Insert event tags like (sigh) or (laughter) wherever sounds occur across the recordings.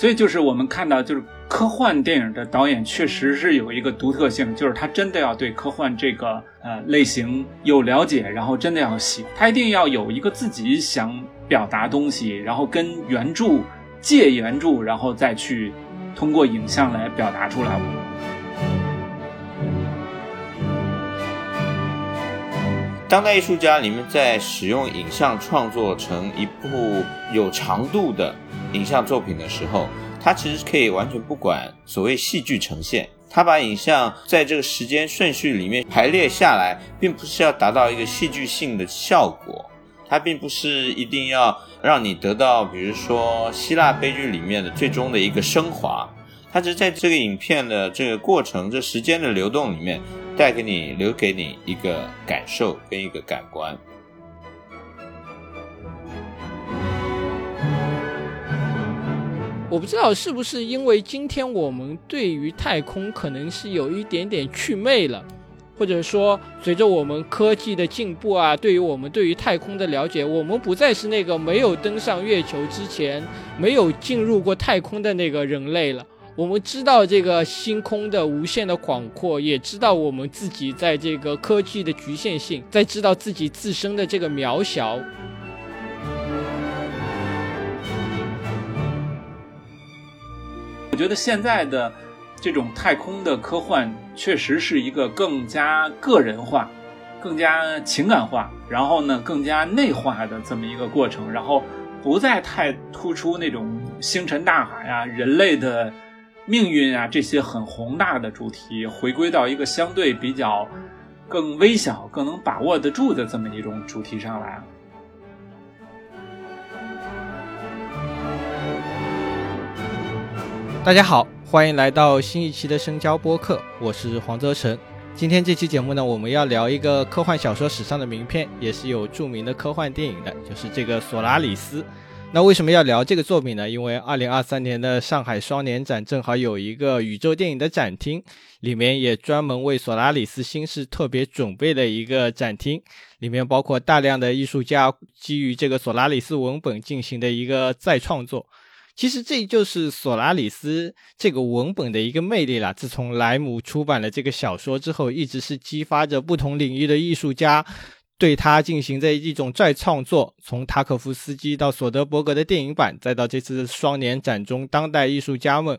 所以就是我们看到，就是科幻电影的导演确实是有一个独特性，就是他真的要对科幻这个呃类型有了解，然后真的要喜，他一定要有一个自己想表达东西，然后跟原著借原著，然后再去通过影像来表达出来。当代艺术家，你们在使用影像创作成一部有长度的影像作品的时候，他其实可以完全不管所谓戏剧呈现，他把影像在这个时间顺序里面排列下来，并不是要达到一个戏剧性的效果，它并不是一定要让你得到，比如说希腊悲剧里面的最终的一个升华，它只是在这个影片的这个过程、这时间的流动里面。带给你，留给你一个感受跟一个感官。我不知道是不是因为今天我们对于太空可能是有一点点祛魅了，或者说随着我们科技的进步啊，对于我们对于太空的了解，我们不再是那个没有登上月球之前没有进入过太空的那个人类了。我们知道这个星空的无限的广阔，也知道我们自己在这个科技的局限性，在知道自己自身的这个渺小。觉得现在的这种太空的科幻，确实是一个更加个人化、更加情感化，然后呢更加内化的这么一个过程，然后不再太突出那种星辰大海啊、人类的。命运啊，这些很宏大的主题，回归到一个相对比较更微小、更能把握得住的这么一种主题上来。大家好，欢迎来到新一期的深交播客，我是黄泽成。今天这期节目呢，我们要聊一个科幻小说史上的名片，也是有著名的科幻电影的，就是这个《索拉里斯》。那为什么要聊这个作品呢？因为二零二三年的上海双年展正好有一个宇宙电影的展厅，里面也专门为索拉里斯星矢特别准备了一个展厅，里面包括大量的艺术家基于这个索拉里斯文本进行的一个再创作。其实这就是索拉里斯这个文本的一个魅力了。自从莱姆出版了这个小说之后，一直是激发着不同领域的艺术家。对他进行的一种再创作，从塔可夫斯基到索德伯格的电影版，再到这次双年展中当代艺术家们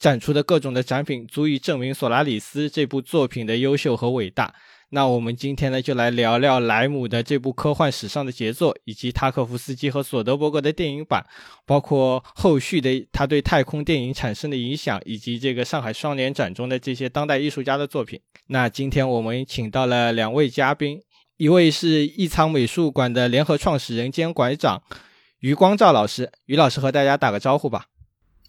展出的各种的展品，足以证明索拉里斯这部作品的优秀和伟大。那我们今天呢，就来聊聊莱姆的这部科幻史上的杰作，以及塔可夫斯基和索德伯格的电影版，包括后续的他对太空电影产生的影响，以及这个上海双年展中的这些当代艺术家的作品。那今天我们请到了两位嘉宾。一位是艺仓美术馆的联合创始人兼馆长余光照老师，余老师和大家打个招呼吧。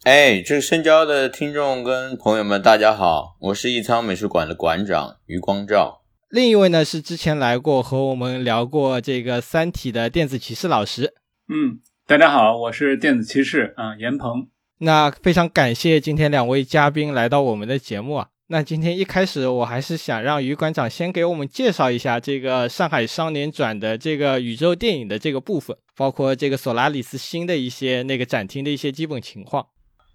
哎，这个深交的听众跟朋友们，大家好，我是艺仓美术馆的馆长余光照。另一位呢是之前来过和我们聊过这个《三体》的电子骑士老师。嗯，大家好，我是电子骑士啊，严鹏。那非常感谢今天两位嘉宾来到我们的节目啊。那今天一开始，我还是想让于馆长先给我们介绍一下这个上海双年展的这个宇宙电影的这个部分，包括这个索拉里斯新的一些那个展厅的一些基本情况。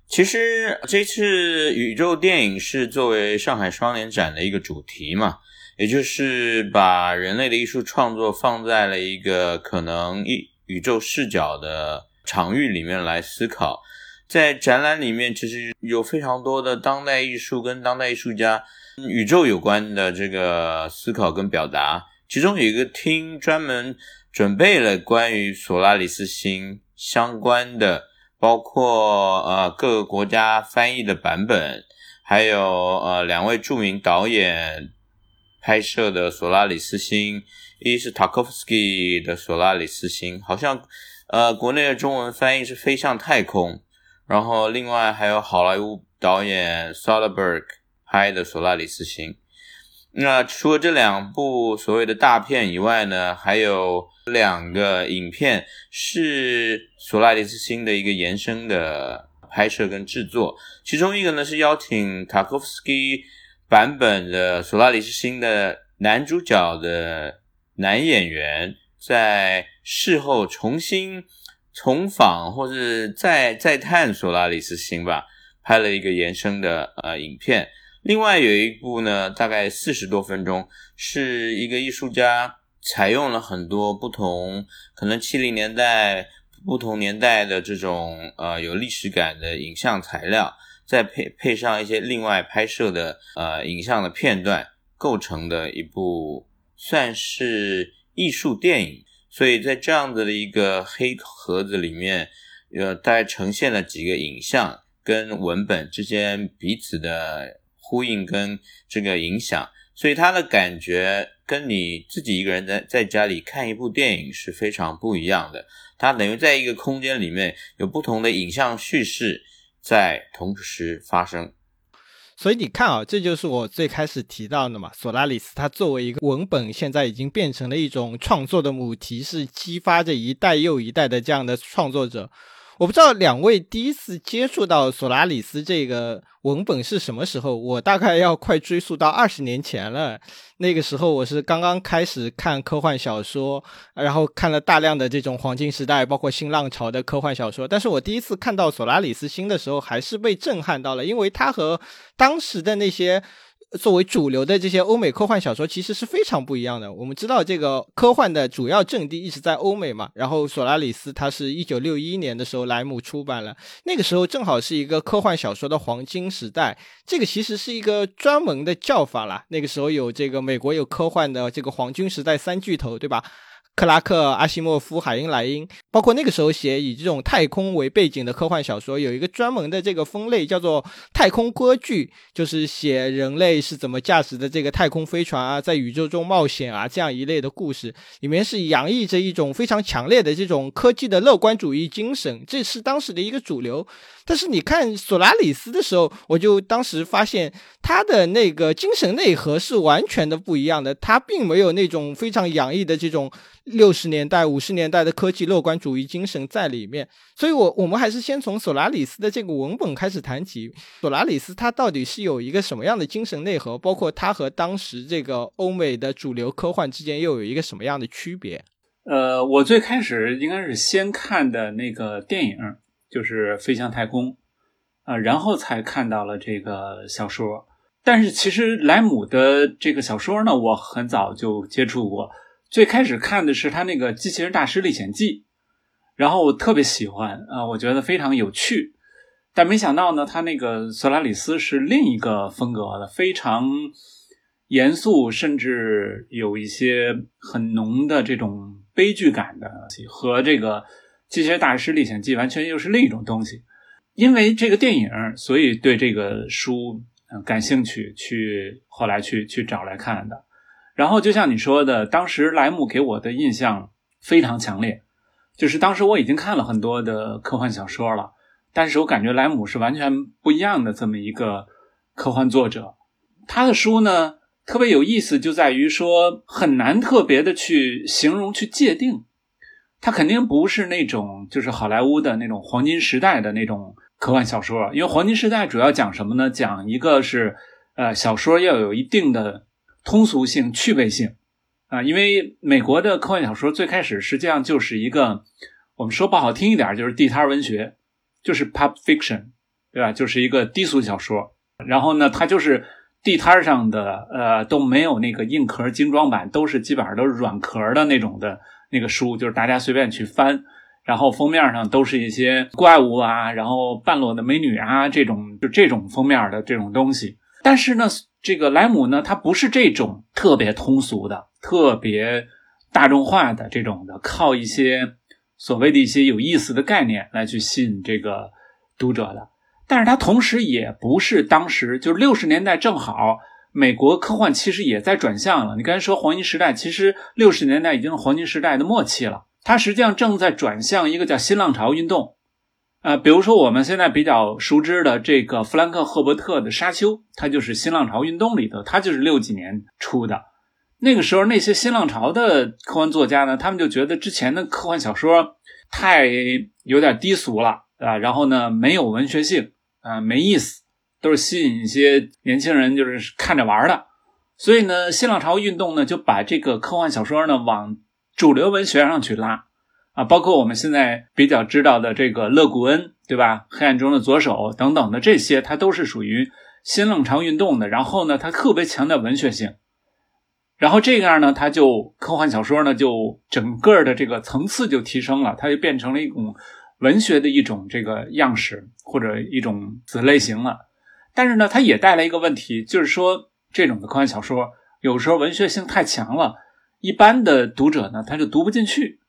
其实这次宇宙电影是作为上海双年展的一个主题嘛，也就是把人类的艺术创作放在了一个可能一宇宙视角的场域里面来思考。在展览里面，其实有非常多的当代艺术跟当代艺术家宇宙有关的这个思考跟表达。其中有一个厅专门准备了关于索拉里斯星相关的，包括呃各个国家翻译的版本，还有呃两位著名导演拍摄的索拉里斯星，一是塔科夫斯基的索拉里斯星，好像呃国内的中文翻译是飞向太空。然后，另外还有好莱坞导演 Soderbergh 拍的《索拉里斯星》。那除了这两部所谓的大片以外呢，还有两个影片是《索拉里斯星》的一个延伸的拍摄跟制作。其中一个呢是邀请塔科夫斯基版本的《索拉里斯星》的男主角的男演员，在事后重新。重访或是再再探索拉里斯星吧，拍了一个延伸的呃影片。另外有一部呢，大概四十多分钟，是一个艺术家采用了很多不同，可能七零年代不同年代的这种呃有历史感的影像材料，再配配上一些另外拍摄的呃影像的片段，构成的一部算是艺术电影。所以在这样子的一个黑盒子里面，呃，大概呈现了几个影像跟文本之间彼此的呼应跟这个影响，所以它的感觉跟你自己一个人在在家里看一部电影是非常不一样的。它等于在一个空间里面有不同的影像叙事在同时发生。所以你看啊，这就是我最开始提到的嘛。索拉里斯他作为一个文本，现在已经变成了一种创作的母题，是激发着一代又一代的这样的创作者。我不知道两位第一次接触到索拉里斯这个文本是什么时候？我大概要快追溯到二十年前了。那个时候我是刚刚开始看科幻小说，然后看了大量的这种黄金时代，包括新浪潮的科幻小说。但是我第一次看到索拉里斯星的时候，还是被震撼到了，因为他和当时的那些。作为主流的这些欧美科幻小说，其实是非常不一样的。我们知道，这个科幻的主要阵地一直在欧美嘛。然后，索拉里斯他是一九六一年的时候莱姆出版了，那个时候正好是一个科幻小说的黄金时代。这个其实是一个专门的叫法啦。那个时候有这个美国有科幻的这个黄金时代三巨头，对吧？克拉克、阿西莫夫、海因莱因，包括那个时候写以这种太空为背景的科幻小说，有一个专门的这个分类叫做太空歌剧，就是写人类是怎么驾驶的这个太空飞船啊，在宇宙中冒险啊这样一类的故事，里面是洋溢着一种非常强烈的这种科技的乐观主义精神，这是当时的一个主流。但是你看索拉里斯的时候，我就当时发现他的那个精神内核是完全的不一样的，他并没有那种非常洋溢的这种六十年代、五十年代的科技乐观主义精神在里面。所以，我我们还是先从索拉里斯的这个文本开始谈起。索拉里斯他到底是有一个什么样的精神内核？包括他和当时这个欧美的主流科幻之间又有一个什么样的区别？呃，我最开始应该是先看的那个电影。就是飞向太空，啊，然后才看到了这个小说。但是其实莱姆的这个小说呢，我很早就接触过。最开始看的是他那个《机器人大师历险记》，然后我特别喜欢啊，我觉得非常有趣。但没想到呢，他那个索拉里斯是另一个风格的，非常严肃，甚至有一些很浓的这种悲剧感的和这个。《机器人大师历险记》完全又是另一种东西，因为这个电影，所以对这个书感兴趣，去后来去去找来看的。然后就像你说的，当时莱姆给我的印象非常强烈，就是当时我已经看了很多的科幻小说了，但是我感觉莱姆是完全不一样的这么一个科幻作者。他的书呢特别有意思，就在于说很难特别的去形容、去界定。他肯定不是那种就是好莱坞的那种黄金时代的那种科幻小说，因为黄金时代主要讲什么呢？讲一个是，呃，小说要有一定的通俗性、趣味性，啊，因为美国的科幻小说最开始实际上就是一个，我们说不好听一点，就是地摊文学，就是 pub fiction，对吧？就是一个低俗小说。然后呢，它就是地摊上的，呃，都没有那个硬壳精装版，都是基本上都是软壳的那种的。那个书就是大家随便去翻，然后封面上都是一些怪物啊，然后半裸的美女啊，这种就这种封面的这种东西。但是呢，这个莱姆呢，他不是这种特别通俗的、特别大众化的这种的，靠一些所谓的一些有意思的概念来去吸引这个读者的。但是他同时也不是当时就是六十年代正好。美国科幻其实也在转向了。你刚才说黄金时代，其实六十年代已经是黄金时代的末期了。它实际上正在转向一个叫新浪潮运动。呃，比如说我们现在比较熟知的这个弗兰克·赫伯特的《沙丘》，它就是新浪潮运动里头，它就是六几年出的。那个时候，那些新浪潮的科幻作家呢，他们就觉得之前的科幻小说太有点低俗了啊，然后呢，没有文学性啊，没意思。都是吸引一些年轻人，就是看着玩的，所以呢，新浪潮运动呢就把这个科幻小说呢往主流文学上去拉，啊，包括我们现在比较知道的这个勒古恩，对吧？黑暗中的左手等等的这些，它都是属于新浪潮运动的。然后呢，它特别强调文学性，然后这样呢，它就科幻小说呢，就整个的这个层次就提升了，它就变成了一种文学的一种这个样式或者一种子类型了。但是呢，它也带来一个问题，就是说这种的科幻小说有时候文学性太强了，一般的读者呢他就读不进去。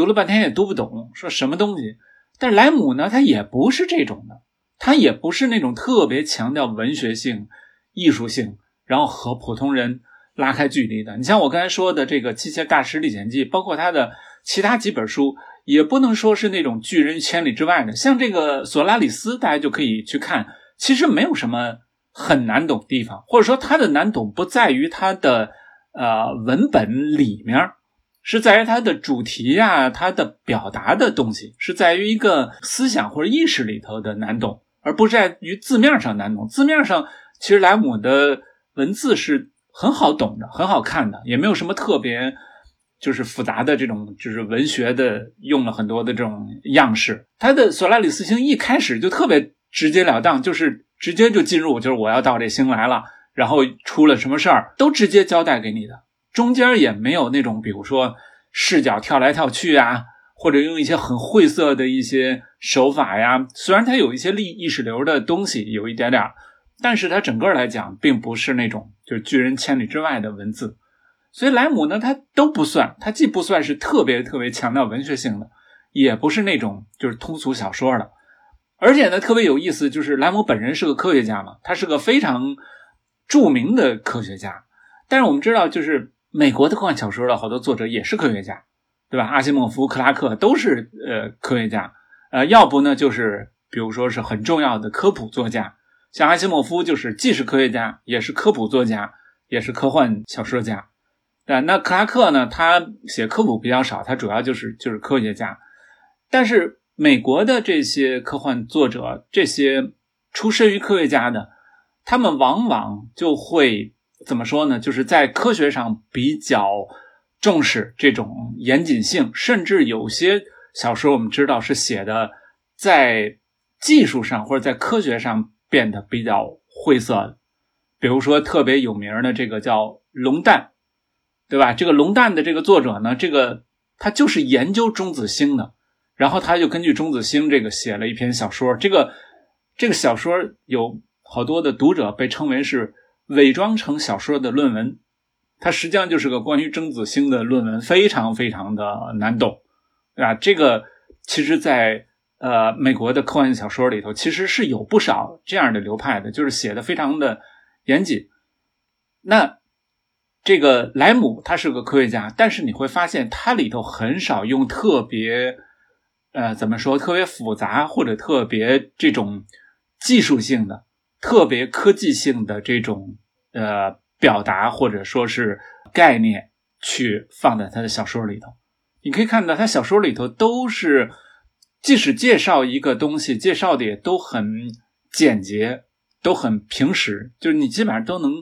读了半天也读不懂，说什么东西？但莱姆呢，他也不是这种的，他也不是那种特别强调文学性、艺术性，然后和普通人拉开距离的。你像我刚才说的这个《机械大师历险记》，包括他的其他几本书，也不能说是那种拒人千里之外的。像这个索拉里斯，大家就可以去看，其实没有什么很难懂地方，或者说他的难懂不在于他的呃文本里面。是在于它的主题呀，它的表达的东西是在于一个思想或者意识里头的难懂，而不是在于字面上难懂。字面上其实莱姆的文字是很好懂的，很好看的，也没有什么特别就是复杂的这种就是文学的用了很多的这种样式。他的索拉里斯星一开始就特别直截了当，就是直接就进入，就是我要到这星来了，然后出了什么事儿都直接交代给你的。中间也没有那种，比如说视角跳来跳去啊，或者用一些很晦涩的一些手法呀。虽然它有一些历意识流的东西，有一点点，但是它整个来讲，并不是那种就是拒人千里之外的文字。所以莱姆呢，他都不算，他既不算是特别特别强调文学性的，也不是那种就是通俗小说的。而且呢，特别有意思，就是莱姆本人是个科学家嘛，他是个非常著名的科学家。但是我们知道，就是。美国的科幻小说的好多作者也是科学家，对吧？阿西莫夫、克拉克都是呃科学家，呃，要不呢就是比如说是很重要的科普作家，像阿西莫夫就是既是科学家，也是科普作家，也是科幻小说家。对，那克拉克呢，他写科普比较少，他主要就是就是科学家。但是美国的这些科幻作者，这些出身于科学家的，他们往往就会。怎么说呢？就是在科学上比较重视这种严谨性，甚至有些小说我们知道是写的在技术上或者在科学上变得比较晦涩。比如说特别有名的这个叫《龙蛋》，对吧？这个《龙蛋》的这个作者呢，这个他就是研究中子星的，然后他就根据中子星这个写了一篇小说。这个这个小说有好多的读者被称为是。伪装成小说的论文，它实际上就是个关于中子星的论文，非常非常的难懂，对吧？这个其实，在呃美国的科幻小说里头，其实是有不少这样的流派的，就是写的非常的严谨。那这个莱姆他是个科学家，但是你会发现他里头很少用特别呃怎么说特别复杂或者特别这种技术性的。特别科技性的这种呃表达或者说是概念，去放在他的小说里头，你可以看到他小说里头都是，即使介绍一个东西，介绍的也都很简洁，都很平实，就是你基本上都能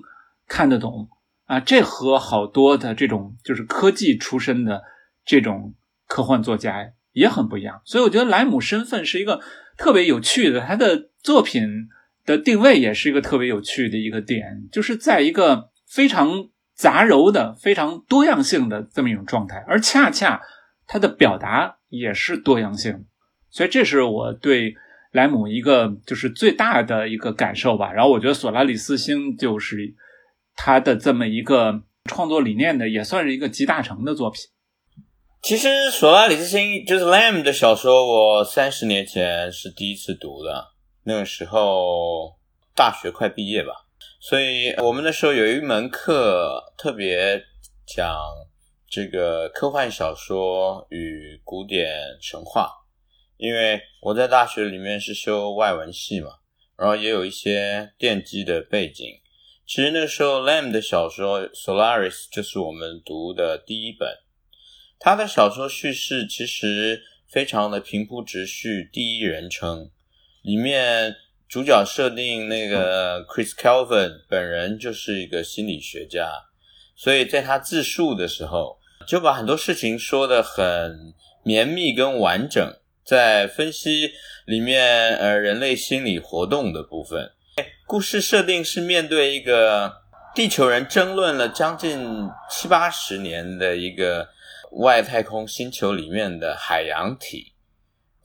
看得懂啊。这和好多的这种就是科技出身的这种科幻作家也很不一样。所以我觉得莱姆身份是一个特别有趣的，他的作品。的定位也是一个特别有趣的一个点，就是在一个非常杂糅的、非常多样性的这么一种状态，而恰恰它的表达也是多样性，所以这是我对莱姆一个就是最大的一个感受吧。然后我觉得索拉里斯星就是他的这么一个创作理念的，也算是一个集大成的作品。其实索拉里斯星就是 Lam 的小说，我三十年前是第一次读的。那个时候大学快毕业吧，所以我们那时候有一门课特别讲这个科幻小说与古典神话，因为我在大学里面是修外文系嘛，然后也有一些奠基的背景。其实那个时候，Lamb 的小说《Solaris》就是我们读的第一本，他的小说叙事其实非常的平铺直叙，第一人称。里面主角设定那个 Chris Calvin 本人就是一个心理学家，所以在他自述的时候就把很多事情说的很绵密跟完整，在分析里面呃人类心理活动的部分。故事设定是面对一个地球人争论了将近七八十年的一个外太空星球里面的海洋体。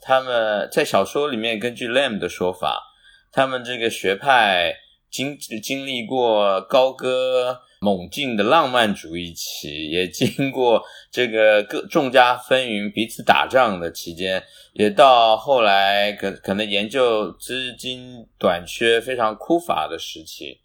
他们在小说里面，根据 Lam 的说法，他们这个学派经经历过高歌猛进的浪漫主义期，也经过这个各众家纷纭、彼此打仗的期间，也到后来可可能研究资金短缺、非常枯乏的时期。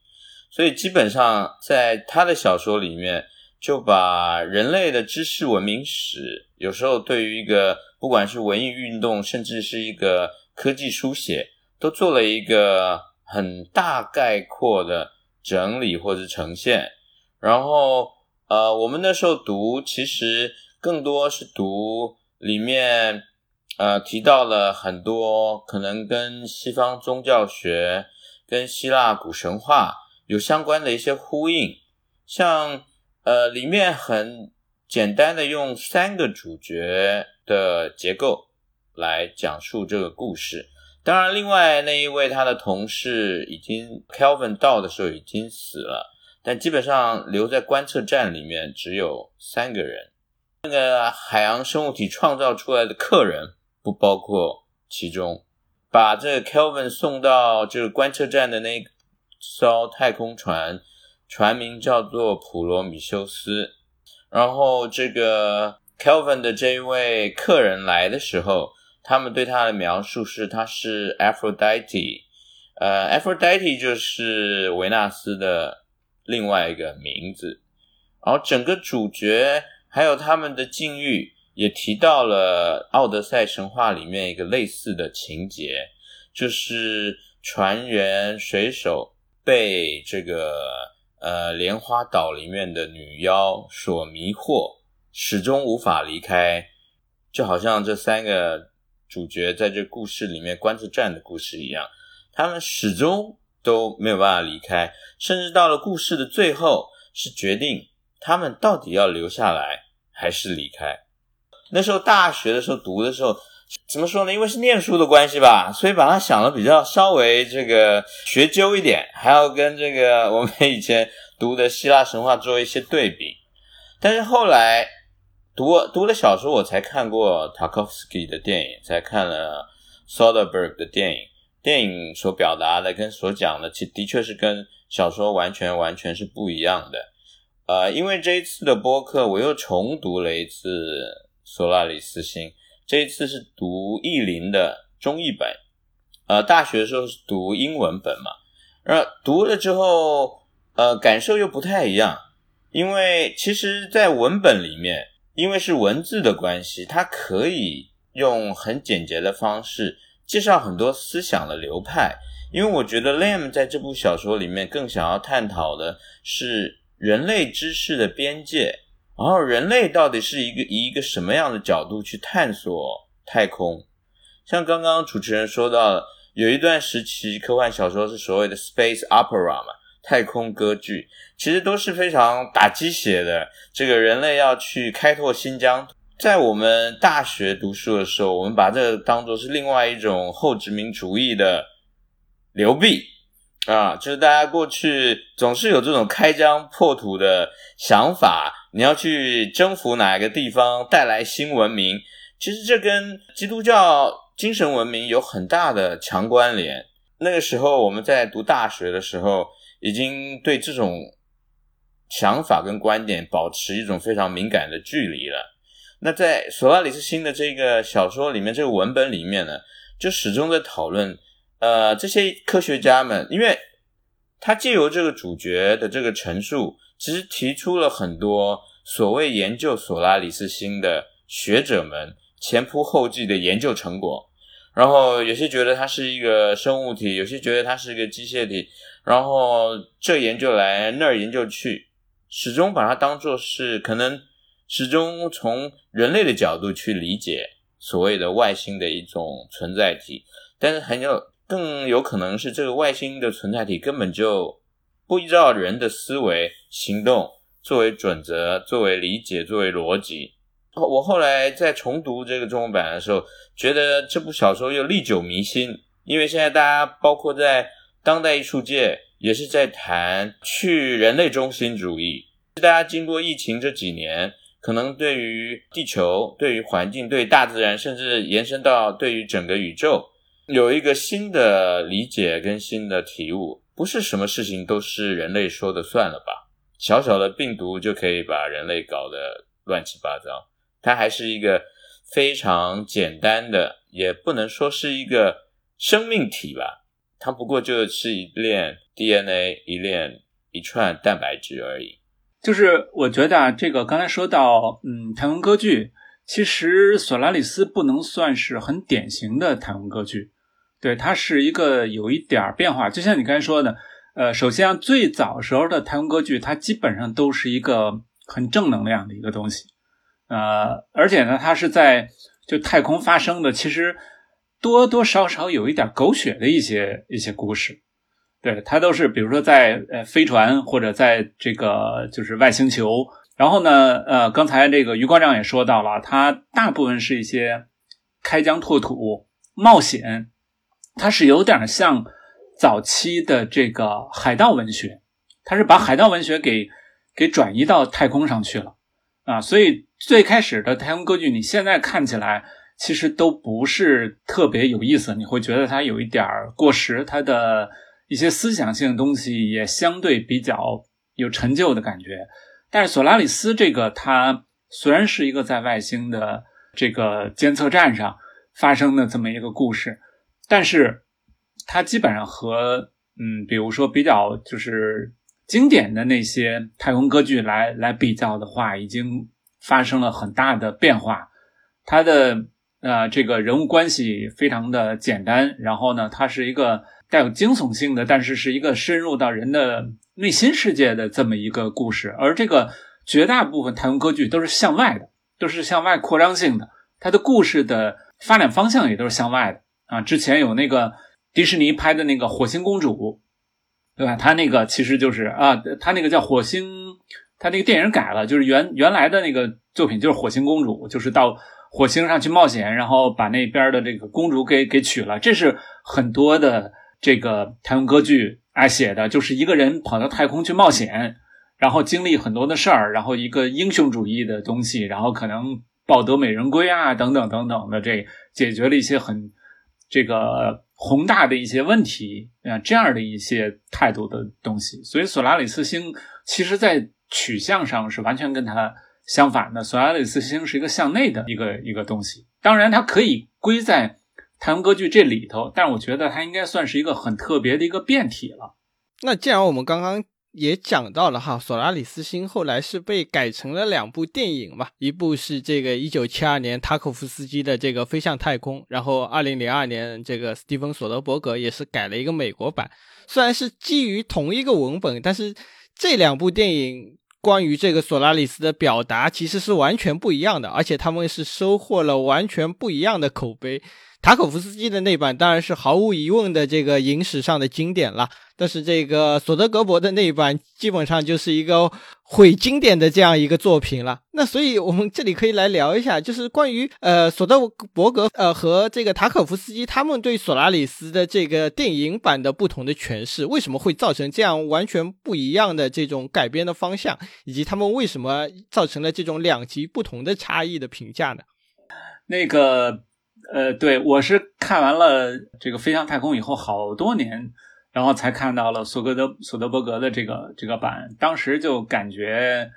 所以基本上在他的小说里面，就把人类的知识文明史，有时候对于一个。不管是文艺运动，甚至是一个科技书写，都做了一个很大概括的整理或者呈现。然后，呃，我们那时候读，其实更多是读里面，呃，提到了很多可能跟西方宗教学、跟希腊古神话有相关的一些呼应，像，呃，里面很简单的用三个主角。的结构来讲述这个故事。当然，另外那一位他的同事已经 Kelvin 到的时候已经死了，但基本上留在观测站里面只有三个人。那个海洋生物体创造出来的客人不包括其中。把这个 Kelvin 送到这个观测站的那艘太空船，船名叫做普罗米修斯。然后这个。Kelvin 的这一位客人来的时候，他们对他的描述是他是 Aphrodite，呃，Aphrodite 就是维纳斯的另外一个名字。然后整个主角还有他们的境遇也提到了《奥德赛》神话里面一个类似的情节，就是船员水手被这个呃莲花岛里面的女妖所迷惑。始终无法离开，就好像这三个主角在这故事里面观测站的故事一样，他们始终都没有办法离开，甚至到了故事的最后，是决定他们到底要留下来还是离开。那时候大学的时候读的时候，怎么说呢？因为是念书的关系吧，所以把它想的比较稍微这个学究一点，还要跟这个我们以前读的希腊神话做一些对比。但是后来。读读了小说，我才看过 Tarkovsky 的电影，才看了 Soderbergh 的电影。电影所表达的跟所讲的，其的确是跟小说完全完全是不一样的。呃，因为这一次的播客，我又重读了一次《索拉里斯星》，这一次是读译林的中译本。呃，大学的时候是读英文本嘛，然后读了之后，呃，感受又不太一样，因为其实，在文本里面。因为是文字的关系，它可以用很简洁的方式介绍很多思想的流派。因为我觉得 Lam 在这部小说里面更想要探讨的是人类知识的边界，然后人类到底是一个以一个什么样的角度去探索太空。像刚刚主持人说到，有一段时期科幻小说是所谓的 space opera 嘛。太空歌剧其实都是非常打鸡血的。这个人类要去开拓新疆，在我们大学读书的时候，我们把这个当做是另外一种后殖民主义的流弊啊，就是大家过去总是有这种开疆破土的想法，你要去征服哪一个地方，带来新文明。其实这跟基督教精神文明有很大的强关联。那个时候我们在读大学的时候。已经对这种想法跟观点保持一种非常敏感的距离了。那在索拉里斯星的这个小说里面，这个文本里面呢，就始终在讨论，呃，这些科学家们，因为他借由这个主角的这个陈述，其实提出了很多所谓研究索拉里斯星的学者们前仆后继的研究成果。然后有些觉得它是一个生物体，有些觉得它是一个机械体。然后这研究来那儿研究去，始终把它当做是可能始终从人类的角度去理解所谓的外星的一种存在体，但是很有更有可能是这个外星的存在体根本就不依照人的思维行动作为准则、作为理解、作为逻辑，我后来在重读这个中文版的时候，觉得这部小说又历久弥新，因为现在大家包括在当代艺术界也是在谈去人类中心主义。大家经过疫情这几年，可能对于地球、对于环境、对大自然，甚至延伸到对于整个宇宙，有一个新的理解跟新的体悟。不是什么事情都是人类说的算了吧？小小的病毒就可以把人类搞得乱七八糟。它还是一个非常简单的，也不能说是一个生命体吧。它不过就是一链 DNA，一链一串蛋白质而已。就是我觉得啊，这个刚才说到，嗯，太空歌剧，其实索拉里斯不能算是很典型的太空歌剧。对，它是一个有一点变化，就像你刚才说的，呃，首先最早时候的太空歌剧，它基本上都是一个很正能量的一个东西，呃，而且呢，它是在就太空发生的，其实多多少少有一点狗血的一些一些故事，对，它都是比如说在呃飞船或者在这个就是外星球，然后呢，呃，刚才这个余光长也说到了，它大部分是一些开疆拓土、冒险。它是有点像早期的这个海盗文学，它是把海盗文学给给转移到太空上去了啊，所以最开始的太空歌剧，你现在看起来其实都不是特别有意思，你会觉得它有一点过时，它的一些思想性的东西也相对比较有陈旧的感觉。但是索拉里斯这个，它虽然是一个在外星的这个监测站上发生的这么一个故事。但是，它基本上和嗯，比如说比较就是经典的那些太空歌剧来来比较的话，已经发生了很大的变化。它的呃这个人物关系非常的简单，然后呢，它是一个带有惊悚性的，但是是一个深入到人的内心世界的这么一个故事。而这个绝大部分太空歌剧都是向外的，都是向外扩张性的，它的故事的发展方向也都是向外的。啊，之前有那个迪士尼拍的那个《火星公主》，对吧？他那个其实就是啊，他那个叫《火星》，他那个电影改了，就是原原来的那个作品就是《火星公主》，就是到火星上去冒险，然后把那边的这个公主给给娶了。这是很多的这个太空歌剧爱写的，就是一个人跑到太空去冒险，然后经历很多的事儿，然后一个英雄主义的东西，然后可能抱得美人归啊，等等等等的，这解决了一些很。这个宏大的一些问题啊，这样的一些态度的东西，所以索拉里斯星其实在取向上是完全跟它相反的。索拉里斯星是一个向内的一个一个东西，当然它可以归在太空歌剧这里头，但我觉得它应该算是一个很特别的一个变体了。那既然我们刚刚。也讲到了哈，索拉里斯星后来是被改成了两部电影嘛，一部是这个一九七二年塔可夫斯基的这个飞向太空，然后二零零二年这个斯蒂芬索德伯格也是改了一个美国版，虽然是基于同一个文本，但是这两部电影关于这个索拉里斯的表达其实是完全不一样的，而且他们是收获了完全不一样的口碑。塔可夫斯基的那版当然是毫无疑问的这个影史上的经典了，但是这个索德格伯的那一版基本上就是一个毁经典的这样一个作品了。那所以我们这里可以来聊一下，就是关于呃索德伯格呃和这个塔可夫斯基他们对索拉里斯的这个电影版的不同的诠释，为什么会造成这样完全不一样的这种改编的方向，以及他们为什么造成了这种两极不同的差异的评价呢？那个。呃，对我是看完了这个《飞向太空》以后好多年，然后才看到了索格德索德伯格的这个这个版，当时就感觉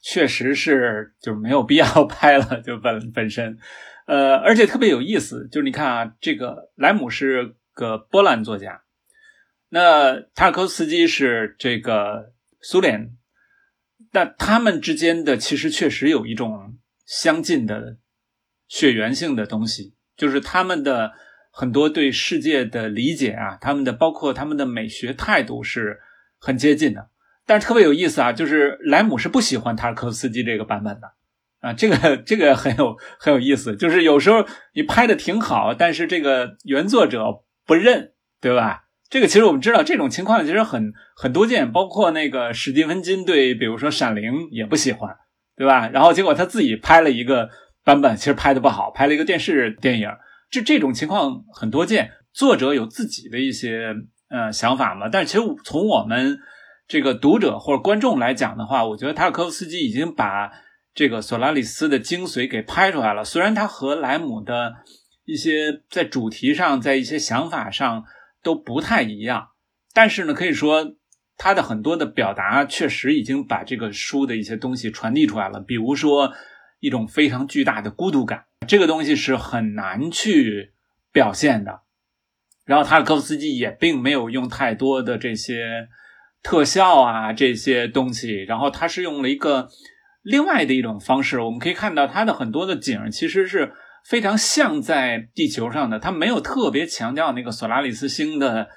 确实是就没有必要 (laughs) 拍了，就本本身，呃，而且特别有意思，就是你看啊，这个莱姆是个波兰作家，那塔尔科夫斯基是这个苏联，但他们之间的其实确实有一种相近的血缘性的东西。就是他们的很多对世界的理解啊，他们的包括他们的美学态度是很接近的。但是特别有意思啊，就是莱姆是不喜欢塔尔科夫斯基这个版本的啊，这个这个很有很有意思。就是有时候你拍的挺好，但是这个原作者不认，对吧？这个其实我们知道这种情况其实很很多见，包括那个史蒂芬金对，比如说《闪灵》也不喜欢，对吧？然后结果他自己拍了一个版本，其实拍的不好，拍了一个电视电影，这这种情况很多见。作者有自己的一些呃想法嘛，但是其实从我们这个读者或者观众来讲的话，我觉得塔尔科夫斯基已经把这个索拉里斯的精髓给拍出来了。虽然他和莱姆的一些在主题上，在一些想法上都不太一样，但是呢，可以说他的很多的表达确实已经把这个书的一些东西传递出来了。比如说一种非常巨大的孤独感，这个东西是很难去表现的。然后塔尔科夫斯基也并没有用太多的这些特效啊这些东西，然后他是用了一个另外的一种方式。我们可以看到他的很多的景其实是非常像在地球上的，他没有特别强调那个索拉里斯星的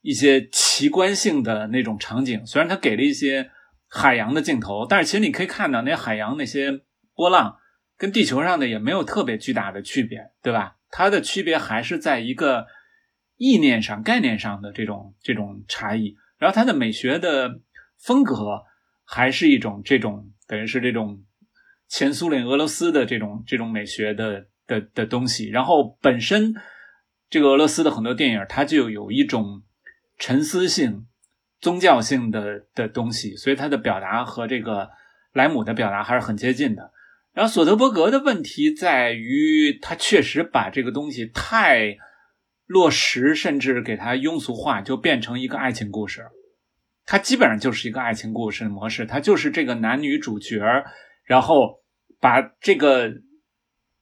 一些奇观性的那种场景。虽然他给了一些海洋的镜头，但是其实你可以看到那海洋那些波浪跟地球上的也没有特别巨大的区别，对吧？它的区别还是在一个。意念上、概念上的这种这种差异，然后它的美学的风格还是一种这种等于是这种前苏联俄罗斯的这种这种美学的的的东西。然后本身这个俄罗斯的很多电影，它就有一种沉思性、宗教性的的东西，所以它的表达和这个莱姆的表达还是很接近的。然后索德伯格的问题在于，他确实把这个东西太。落实甚至给它庸俗化，就变成一个爱情故事。它基本上就是一个爱情故事的模式，它就是这个男女主角，然后把这个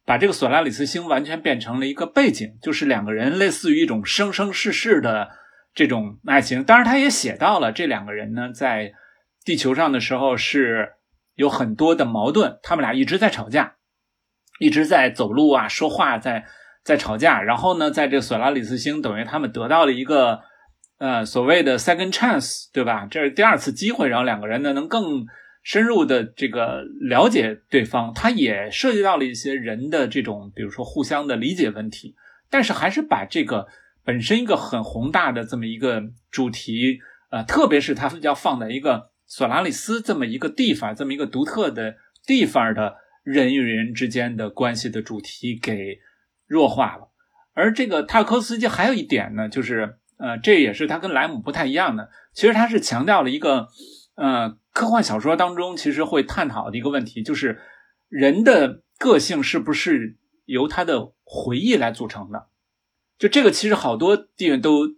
把这个索拉里斯星完全变成了一个背景，就是两个人类似于一种生生世世的这种爱情。当然，他也写到了这两个人呢，在地球上的时候是有很多的矛盾，他们俩一直在吵架，一直在走路啊，说话在。在吵架，然后呢，在这索拉里斯星，等于他们得到了一个呃所谓的 second chance，对吧？这是第二次机会，然后两个人呢能更深入的这个了解对方。它也涉及到了一些人的这种，比如说互相的理解问题，但是还是把这个本身一个很宏大的这么一个主题，呃，特别是它要放在一个索拉里斯这么一个地方，这么一个独特的地方的人与人之间的关系的主题给。弱化了，而这个塔尔科斯基还有一点呢，就是呃，这也是他跟莱姆不太一样的。其实他是强调了一个呃，科幻小说当中其实会探讨的一个问题，就是人的个性是不是由他的回忆来组成的？就这个，其实好多地方都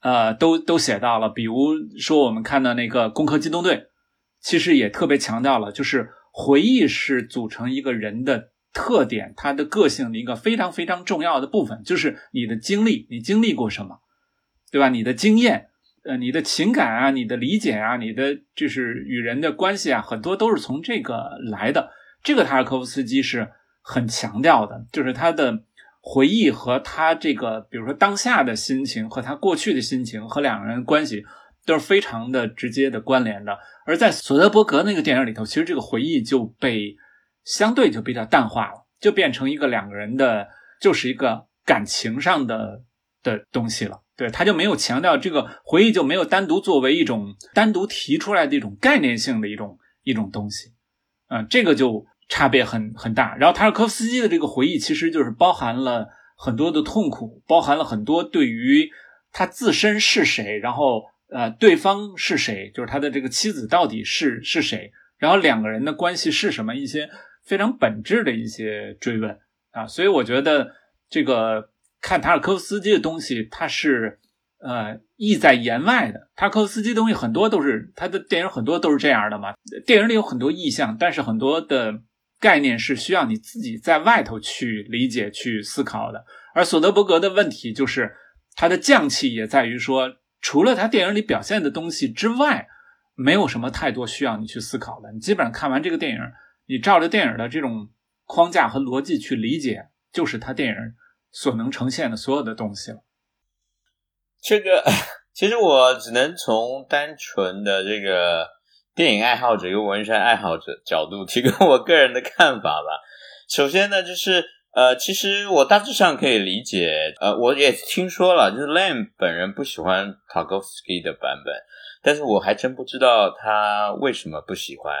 呃都都写到了。比如说，我们看到那个《攻壳机动队》，其实也特别强调了，就是回忆是组成一个人的。特点，他的个性的一个非常非常重要的部分，就是你的经历，你经历过什么，对吧？你的经验，呃，你的情感啊，你的理解啊，你的就是与人的关系啊，很多都是从这个来的。这个塔尔科夫斯基是很强调的，就是他的回忆和他这个，比如说当下的心情和他过去的心情和两个人关系都是非常的直接的关联的。而在索德伯格那个电影里头，其实这个回忆就被。相对就比较淡化了，就变成一个两个人的，就是一个感情上的的东西了。对，他就没有强调这个回忆，就没有单独作为一种单独提出来的一种概念性的一种一种东西。嗯，这个就差别很很大。然后塔尔科夫斯基的这个回忆，其实就是包含了很多的痛苦，包含了很多对于他自身是谁，然后呃，对方是谁，就是他的这个妻子到底是是谁，然后两个人的关系是什么一些。非常本质的一些追问啊，所以我觉得这个看塔尔科夫斯基的东西，它是呃意在言外的。塔尔科夫斯基东西很多都是他的电影，很多都是这样的嘛。电影里有很多意象，但是很多的概念是需要你自己在外头去理解、去思考的。而索德伯格的问题就是他的匠气也在于说，除了他电影里表现的东西之外，没有什么太多需要你去思考的。你基本上看完这个电影。你照着电影的这种框架和逻辑去理解，就是他电影所能呈现的所有的东西了。这个其实我只能从单纯的这个电影爱好者、跟文学爱好者角度提供我个人的看法吧。(laughs) 首先呢，就是呃，其实我大致上可以理解，呃，我也听说了，就是 Lam 本人不喜欢 Tarkovsky 的版本，但是我还真不知道他为什么不喜欢。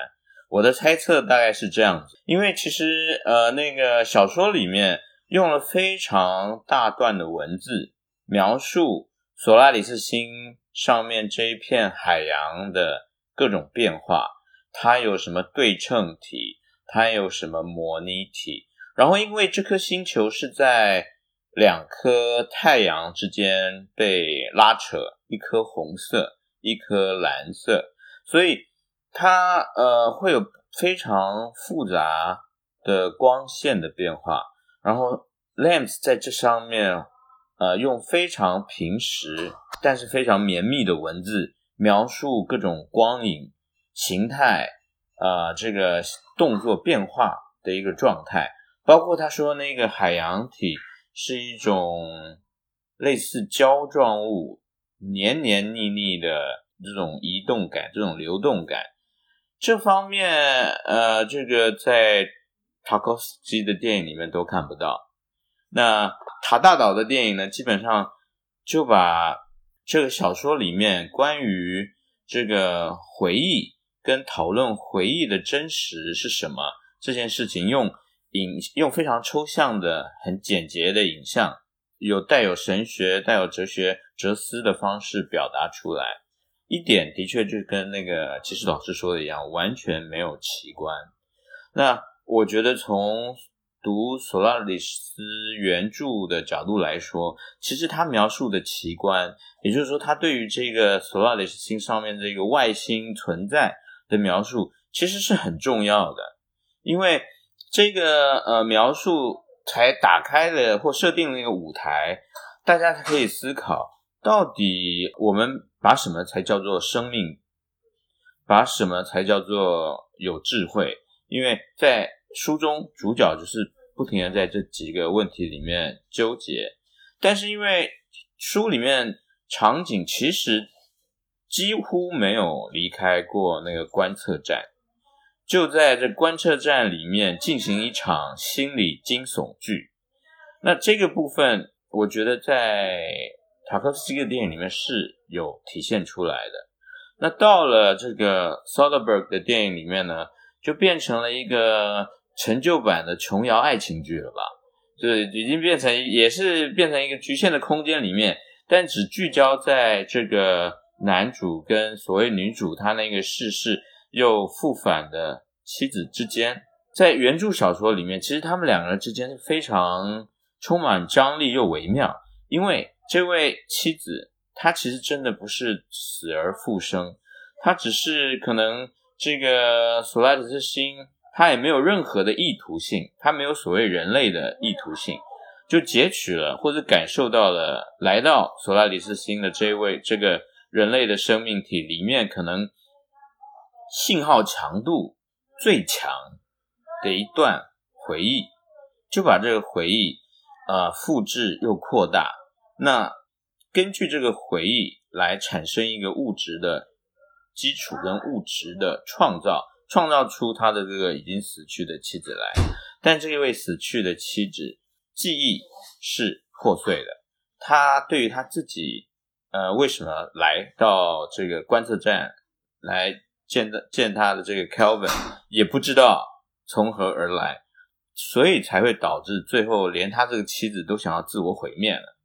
我的猜测大概是这样子，因为其实呃，那个小说里面用了非常大段的文字描述索拉里斯星上面这一片海洋的各种变化，它有什么对称体，它有什么模拟体，然后因为这颗星球是在两颗太阳之间被拉扯，一颗红色，一颗蓝色，所以。它呃会有非常复杂的光线的变化，然后 Lamps 在这上面呃用非常平实但是非常绵密的文字描述各种光影形态啊这个动作变化的一个状态，包括他说那个海洋体是一种类似胶状物黏黏腻腻的这种移动感，这种流动感。这方面，呃，这个在塔可斯基的电影里面都看不到。那塔大岛的电影呢，基本上就把这个小说里面关于这个回忆跟讨论回忆的真实是什么这件事情，用影用非常抽象的、很简洁的影像，有带有神学、带有哲学哲思的方式表达出来。一点的确就跟那个其实老师说的一样，完全没有奇观。那我觉得从读索拉里斯原著的角度来说，其实他描述的奇观，也就是说他对于这个索拉里斯星上面这个外星存在的描述，其实是很重要的，因为这个呃描述才打开了或设定了一个舞台，大家才可以思考。到底我们把什么才叫做生命？把什么才叫做有智慧？因为在书中，主角就是不停的在这几个问题里面纠结。但是因为书里面场景其实几乎没有离开过那个观测站，就在这观测站里面进行一场心理惊悚剧。那这个部分，我觉得在。塔科夫斯基的电影里面是有体现出来的。那到了这个 Soderberg 的电影里面呢，就变成了一个成就版的琼瑶爱情剧了吧？就是已经变成也是变成一个局限的空间里面，但只聚焦在这个男主跟所谓女主他那个逝世又复返的妻子之间。在原著小说里面，其实他们两个人之间非常充满张力又微妙，因为。这位妻子，她其实真的不是死而复生，她只是可能这个索拉里斯星，她也没有任何的意图性，她没有所谓人类的意图性，就截取了或者感受到了来到索拉里斯星的这位这个人类的生命体里面，可能信号强度最强的一段回忆，就把这个回忆啊复制又扩大。那根据这个回忆来产生一个物质的基础跟物质的创造，创造出他的这个已经死去的妻子来。但这一位死去的妻子记忆是破碎的，他对于他自己，呃，为什么来到这个观测站来见的见他的这个 Kelvin 也不知道从何而来，所以才会导致最后连他这个妻子都想要自我毁灭了。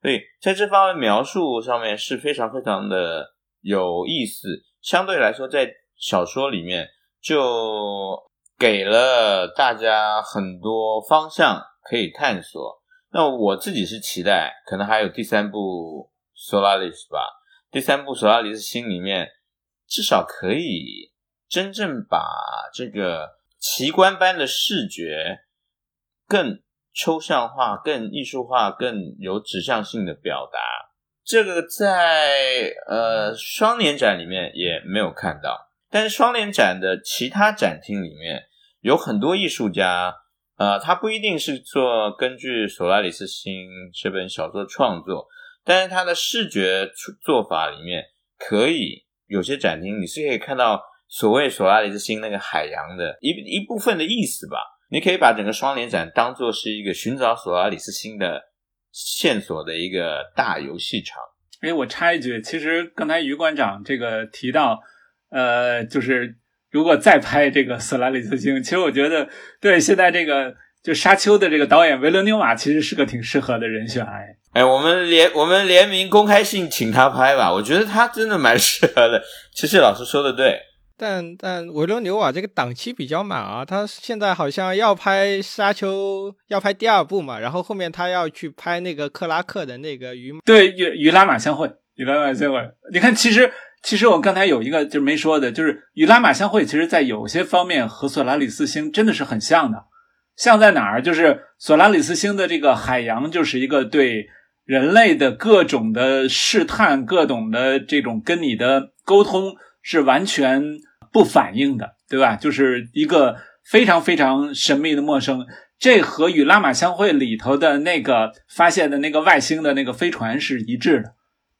所以在这方面描述上面是非常非常的有意思，相对来说，在小说里面就给了大家很多方向可以探索。那我自己是期待，可能还有第三部《Solaris》吧。第三部《Solaris》心里面至少可以真正把这个奇观般的视觉更。抽象化、更艺术化、更有指向性的表达，这个在呃双年展里面也没有看到。但是双年展的其他展厅里面有很多艺术家，呃，他不一定是做根据《索拉里斯星》这本小说创作，但是他的视觉做法里面可以有些展厅你是可以看到所谓索拉里斯星那个海洋的一一部分的意思吧。你可以把整个双联展当做是一个寻找索拉里斯星的线索的一个大游戏场。哎，我插一句，其实刚才于馆长这个提到，呃，就是如果再拍这个索拉里斯星，其实我觉得对现在这个就沙丘的这个导演维伦纽瓦其实是个挺适合的人选哎。哎，我们联我们联名公开信请他拍吧，我觉得他真的蛮适合的。其实老师说的对。但但维伦纽瓦这个档期比较满啊，他现在好像要拍《沙丘》，要拍第二部嘛，然后后面他要去拍那个克拉克的那个鱼对与与拉玛相会，与拉玛相会。你看，其实其实我刚才有一个就是没说的，就是与拉玛相会，其实在有些方面和索拉里斯星真的是很像的。像在哪儿？就是索拉里斯星的这个海洋，就是一个对人类的各种的试探，各种的这种跟你的沟通是完全。不反应的，对吧？就是一个非常非常神秘的陌生。这和与拉玛相会里头的那个发现的那个外星的那个飞船是一致的。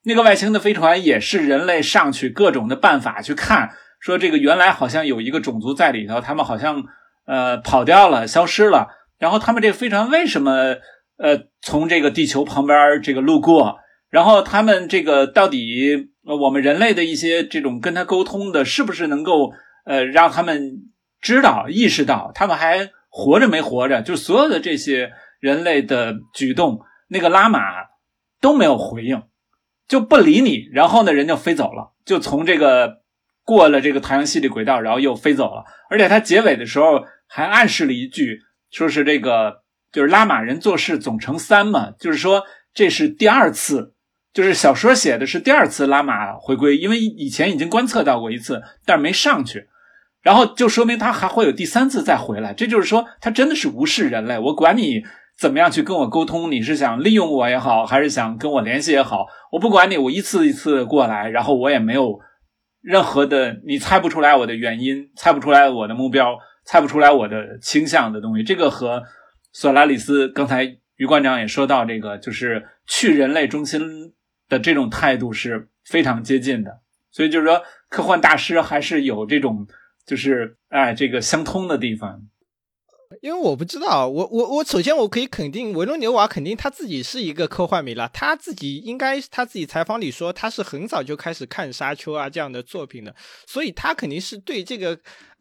那个外星的飞船也是人类上去各种的办法去看，说这个原来好像有一个种族在里头，他们好像呃跑掉了，消失了。然后他们这个飞船为什么呃从这个地球旁边这个路过？然后他们这个到底？我们人类的一些这种跟他沟通的，是不是能够呃让他们知道、意识到他们还活着没活着？就所有的这些人类的举动，那个拉玛都没有回应，就不理你。然后呢，人就飞走了，就从这个过了这个太阳系的轨道，然后又飞走了。而且他结尾的时候还暗示了一句，说是这个就是拉玛人做事总成三嘛，就是说这是第二次。就是小说写的是第二次拉玛回归，因为以前已经观测到过一次，但是没上去，然后就说明他还会有第三次再回来。这就是说，他真的是无视人类，我管你怎么样去跟我沟通，你是想利用我也好，还是想跟我联系也好，我不管你，我一次一次过来，然后我也没有任何的，你猜不出来我的原因，猜不出来我的目标，猜不出来我的倾向的东西。这个和索拉里斯刚才于馆长也说到，这个就是去人类中心。的这种态度是非常接近的，所以就是说，科幻大师还是有这种，就是哎，这个相通的地方。因为我不知道，我我我首先我可以肯定，维罗纽瓦肯定他自己是一个科幻迷了，他自己应该他自己采访里说他是很早就开始看《沙丘》啊这样的作品的，所以他肯定是对这个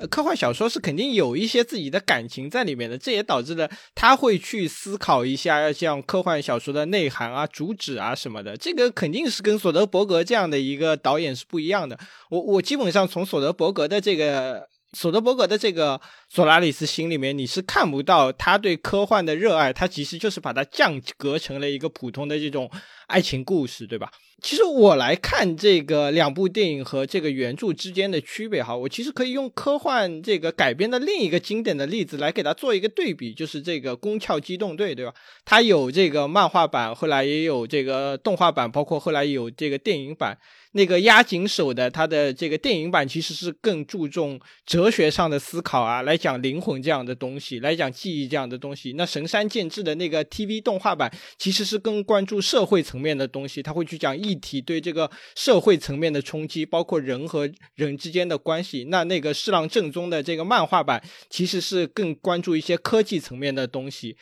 科幻小说是肯定有一些自己的感情在里面的，这也导致了他会去思考一下像科幻小说的内涵啊、主旨啊什么的，这个肯定是跟索德伯格这样的一个导演是不一样的。我我基本上从索德伯格的这个。索德伯格的这个索拉里斯心里面，你是看不到他对科幻的热爱，他其实就是把它降格成了一个普通的这种爱情故事，对吧？其实我来看这个两部电影和这个原著之间的区别哈，我其实可以用科幻这个改编的另一个经典的例子来给他做一个对比，就是这个《宫壳机动队》，对吧？它有这个漫画版，后来也有这个动画版，包括后来有这个电影版。那个押井守的他的这个电影版其实是更注重哲学上的思考啊，来讲灵魂这样的东西，来讲记忆这样的东西。那神山健治的那个 TV 动画版其实是更关注社会层面的东西，他会去讲议题对这个社会层面的冲击，包括人和人之间的关系。那那个侍郎正宗的这个漫画版其实是更关注一些科技层面的东西。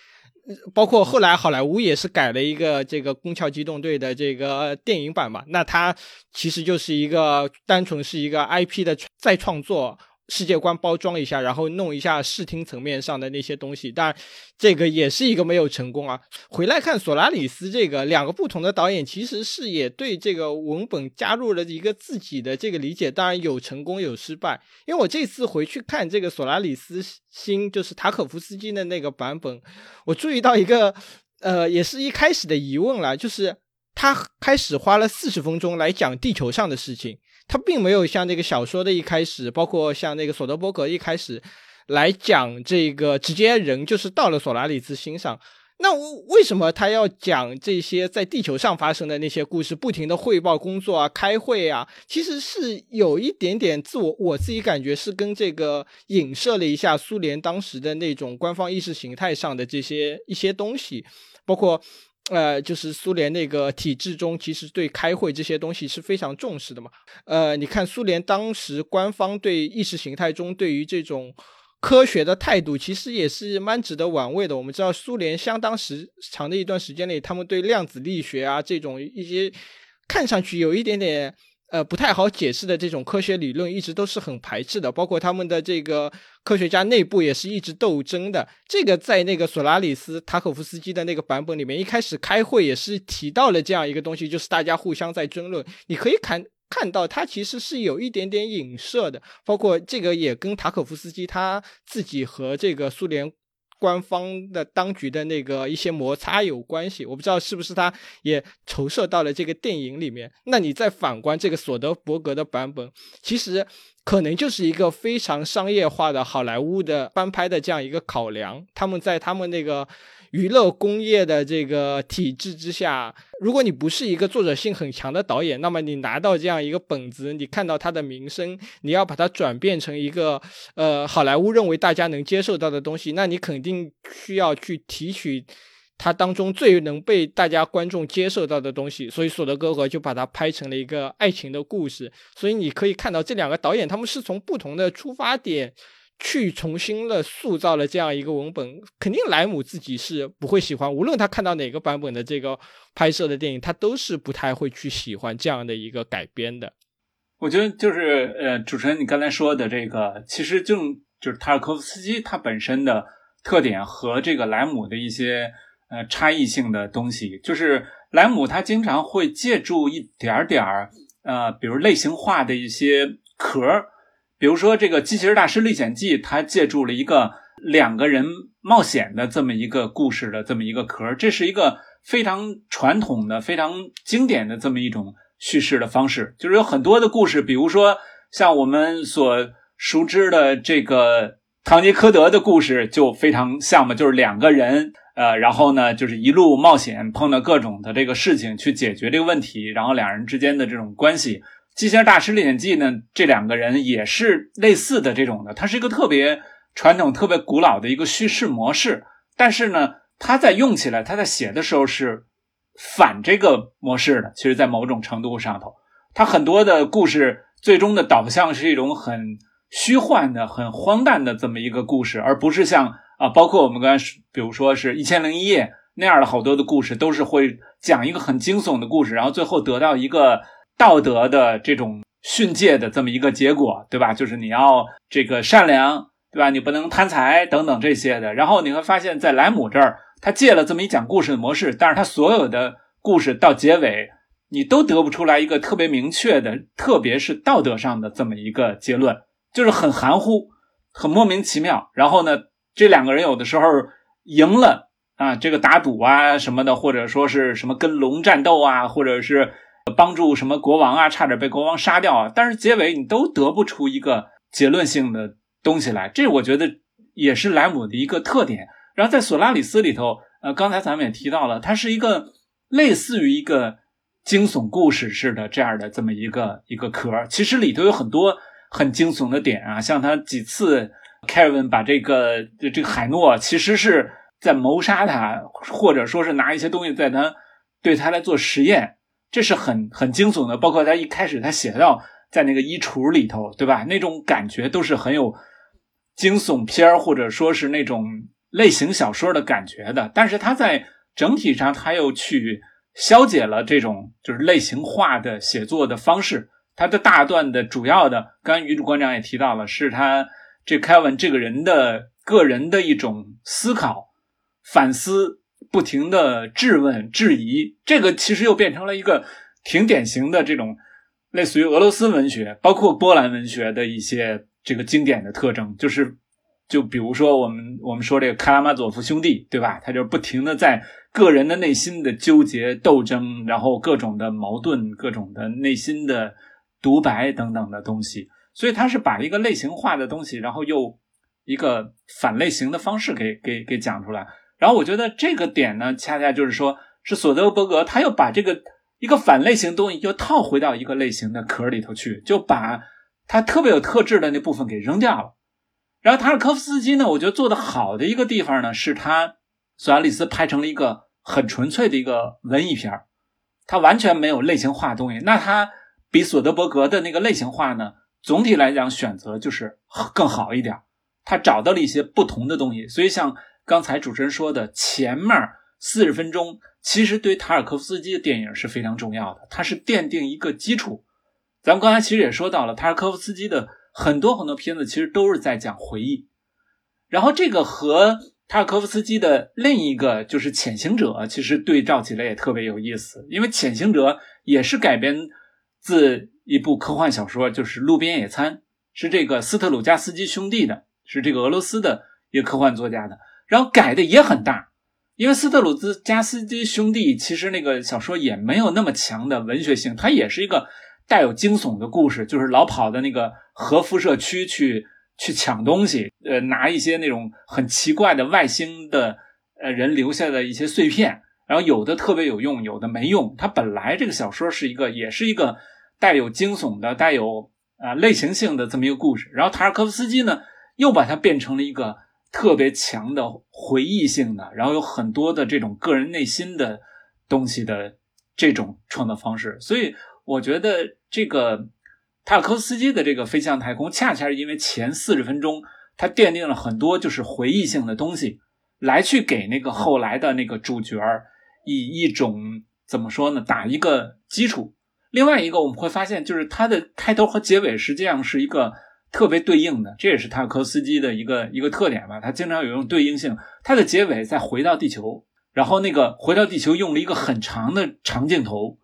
包括后来好莱坞也是改了一个这个《宫壳机动队》的这个电影版嘛，那它其实就是一个单纯是一个 IP 的再创作。世界观包装一下，然后弄一下视听层面上的那些东西，当然这个也是一个没有成功啊。回来看索拉里斯这个两个不同的导演，其实是也对这个文本加入了一个自己的这个理解，当然有成功有失败。因为我这次回去看这个索拉里斯新，就是塔可夫斯基的那个版本，我注意到一个呃，也是一开始的疑问了，就是他开始花了四十分钟来讲地球上的事情。他并没有像那个小说的一开始，包括像那个索德伯格一开始来讲这个，直接人就是到了索拉里斯心上。那为什么他要讲这些在地球上发生的那些故事，不停的汇报工作啊、开会啊？其实是有一点点自我，我自己感觉是跟这个影射了一下苏联当时的那种官方意识形态上的这些一些东西，包括。呃，就是苏联那个体制中，其实对开会这些东西是非常重视的嘛。呃，你看苏联当时官方对意识形态中对于这种科学的态度，其实也是蛮值得玩味的。我们知道，苏联相当时长的一段时间内，他们对量子力学啊这种一些看上去有一点点呃，不太好解释的这种科学理论，一直都是很排斥的。包括他们的这个科学家内部也是一直斗争的。这个在那个索拉里斯塔可夫斯基的那个版本里面，一开始开会也是提到了这样一个东西，就是大家互相在争论。你可以看看到，他其实是有一点点影射的。包括这个也跟塔可夫斯基他自己和这个苏联。官方的当局的那个一些摩擦有关系，我不知道是不是他也投射到了这个电影里面。那你再反观这个索德伯格的版本，其实可能就是一个非常商业化的好莱坞的翻拍的这样一个考量，他们在他们那个。娱乐工业的这个体制之下，如果你不是一个作者性很强的导演，那么你拿到这样一个本子，你看到它的名声，你要把它转变成一个呃好莱坞认为大家能接受到的东西，那你肯定需要去提取它当中最能被大家观众接受到的东西。所以索德哥哥就把它拍成了一个爱情的故事。所以你可以看到这两个导演他们是从不同的出发点。去重新的塑造了这样一个文本，肯定莱姆自己是不会喜欢。无论他看到哪个版本的这个拍摄的电影，他都是不太会去喜欢这样的一个改编的。我觉得就是呃，主持人你刚才说的这个，其实就就是塔尔科夫斯基他本身的特点和这个莱姆的一些呃差异性的东西，就是莱姆他经常会借助一点点儿呃，比如类型化的一些壳儿。比如说，这个《机器人大师历险记》，它借助了一个两个人冒险的这么一个故事的这么一个壳，这是一个非常传统的、非常经典的这么一种叙事的方式。就是有很多的故事，比如说像我们所熟知的这个唐吉诃德的故事，就非常像嘛，就是两个人，呃，然后呢，就是一路冒险，碰到各种的这个事情去解决这个问题，然后两人之间的这种关系。《机器人大师历险记》呢，这两个人也是类似的这种的，它是一个特别传统、特别古老的一个叙事模式。但是呢，他在用起来，他在写的时候是反这个模式的。其实，在某种程度上头，他很多的故事最终的导向是一种很虚幻的、很荒诞的这么一个故事，而不是像啊，包括我们刚才比如说是一千零一夜那样的好多的故事，都是会讲一个很惊悚的故事，然后最后得到一个。道德的这种训诫的这么一个结果，对吧？就是你要这个善良，对吧？你不能贪财等等这些的。然后你会发现，在莱姆这儿，他借了这么一讲故事的模式，但是他所有的故事到结尾，你都得不出来一个特别明确的，特别是道德上的这么一个结论，就是很含糊，很莫名其妙。然后呢，这两个人有的时候赢了啊，这个打赌啊什么的，或者说是什么跟龙战斗啊，或者是。帮助什么国王啊，差点被国王杀掉啊！但是结尾你都得不出一个结论性的东西来，这我觉得也是莱姆的一个特点。然后在索拉里斯里头，呃，刚才咱们也提到了，它是一个类似于一个惊悚故事似的这样的这么一个一个壳。其实里头有很多很惊悚的点啊，像他几次凯文把这个这个海诺其实是在谋杀他，或者说是拿一些东西在他对他来做实验。这是很很惊悚的，包括他一开始他写到在那个衣橱里头，对吧？那种感觉都是很有惊悚片或者说是那种类型小说的感觉的。但是他在整体上他又去消解了这种就是类型化的写作的方式。他的大段的主要的，刚刚女主馆长也提到了，是他这凯文这个人的个人的一种思考反思。不停的质问、质疑，这个其实又变成了一个挺典型的这种类似于俄罗斯文学，包括波兰文学的一些这个经典的特征，就是就比如说我们我们说这个卡拉马佐夫兄弟，对吧？他就不停的在个人的内心的纠结、斗争，然后各种的矛盾、各种的内心的独白等等的东西，所以他是把一个类型化的东西，然后又一个反类型的方式给给给讲出来。然后我觉得这个点呢，恰恰就是说，是索德伯格他又把这个一个反类型东西又套回到一个类型的壳里头去，就把他特别有特质的那部分给扔掉了。然后塔尔科夫斯基呢，我觉得做的好的一个地方呢，是他索亚里斯拍成了一个很纯粹的一个文艺片儿，他完全没有类型化东西。那他比索德伯格的那个类型化呢，总体来讲选择就是更好一点，他找到了一些不同的东西，所以像。刚才主持人说的前面四十分钟，其实对塔尔科夫斯基的电影是非常重要的，它是奠定一个基础。咱们刚才其实也说到了，塔尔科夫斯基的很多很多片子其实都是在讲回忆。然后这个和塔尔科夫斯基的另一个就是《潜行者》，其实对照起来也特别有意思，因为《潜行者》也是改编自一部科幻小说，就是《路边野餐》，是这个斯特鲁加斯基兄弟的，是这个俄罗斯的一个科幻作家的。然后改的也很大，因为斯特鲁兹加斯基兄弟其实那个小说也没有那么强的文学性，它也是一个带有惊悚的故事，就是老跑的那个核辐射区去去抢东西，呃，拿一些那种很奇怪的外星的呃人留下的一些碎片，然后有的特别有用，有的没用。它本来这个小说是一个，也是一个带有惊悚的、带有啊类型性的这么一个故事，然后塔尔科夫斯基呢又把它变成了一个。特别强的回忆性的，然后有很多的这种个人内心的东西的这种创作方式，所以我觉得这个塔尔科夫斯基的这个《飞向太空》，恰恰是因为前四十分钟他奠定了很多就是回忆性的东西，来去给那个后来的那个主角以一种怎么说呢，打一个基础。另外一个我们会发现，就是它的开头和结尾实际上是一个。特别对应的，这也是塔科斯基的一个一个特点吧。他经常有用对应性。他的结尾再回到地球，然后那个回到地球用了一个很长的长镜头，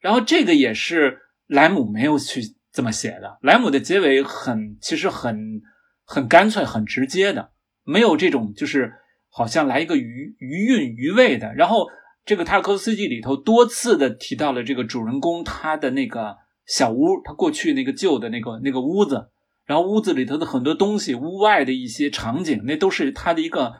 然后这个也是莱姆没有去这么写的。莱姆的结尾很其实很很干脆、很直接的，没有这种就是好像来一个余余韵余味的。然后这个塔科斯基里头多次的提到了这个主人公他的那个小屋，他过去那个旧的那个那个屋子。然后屋子里头的很多东西，屋外的一些场景，那都是他的一个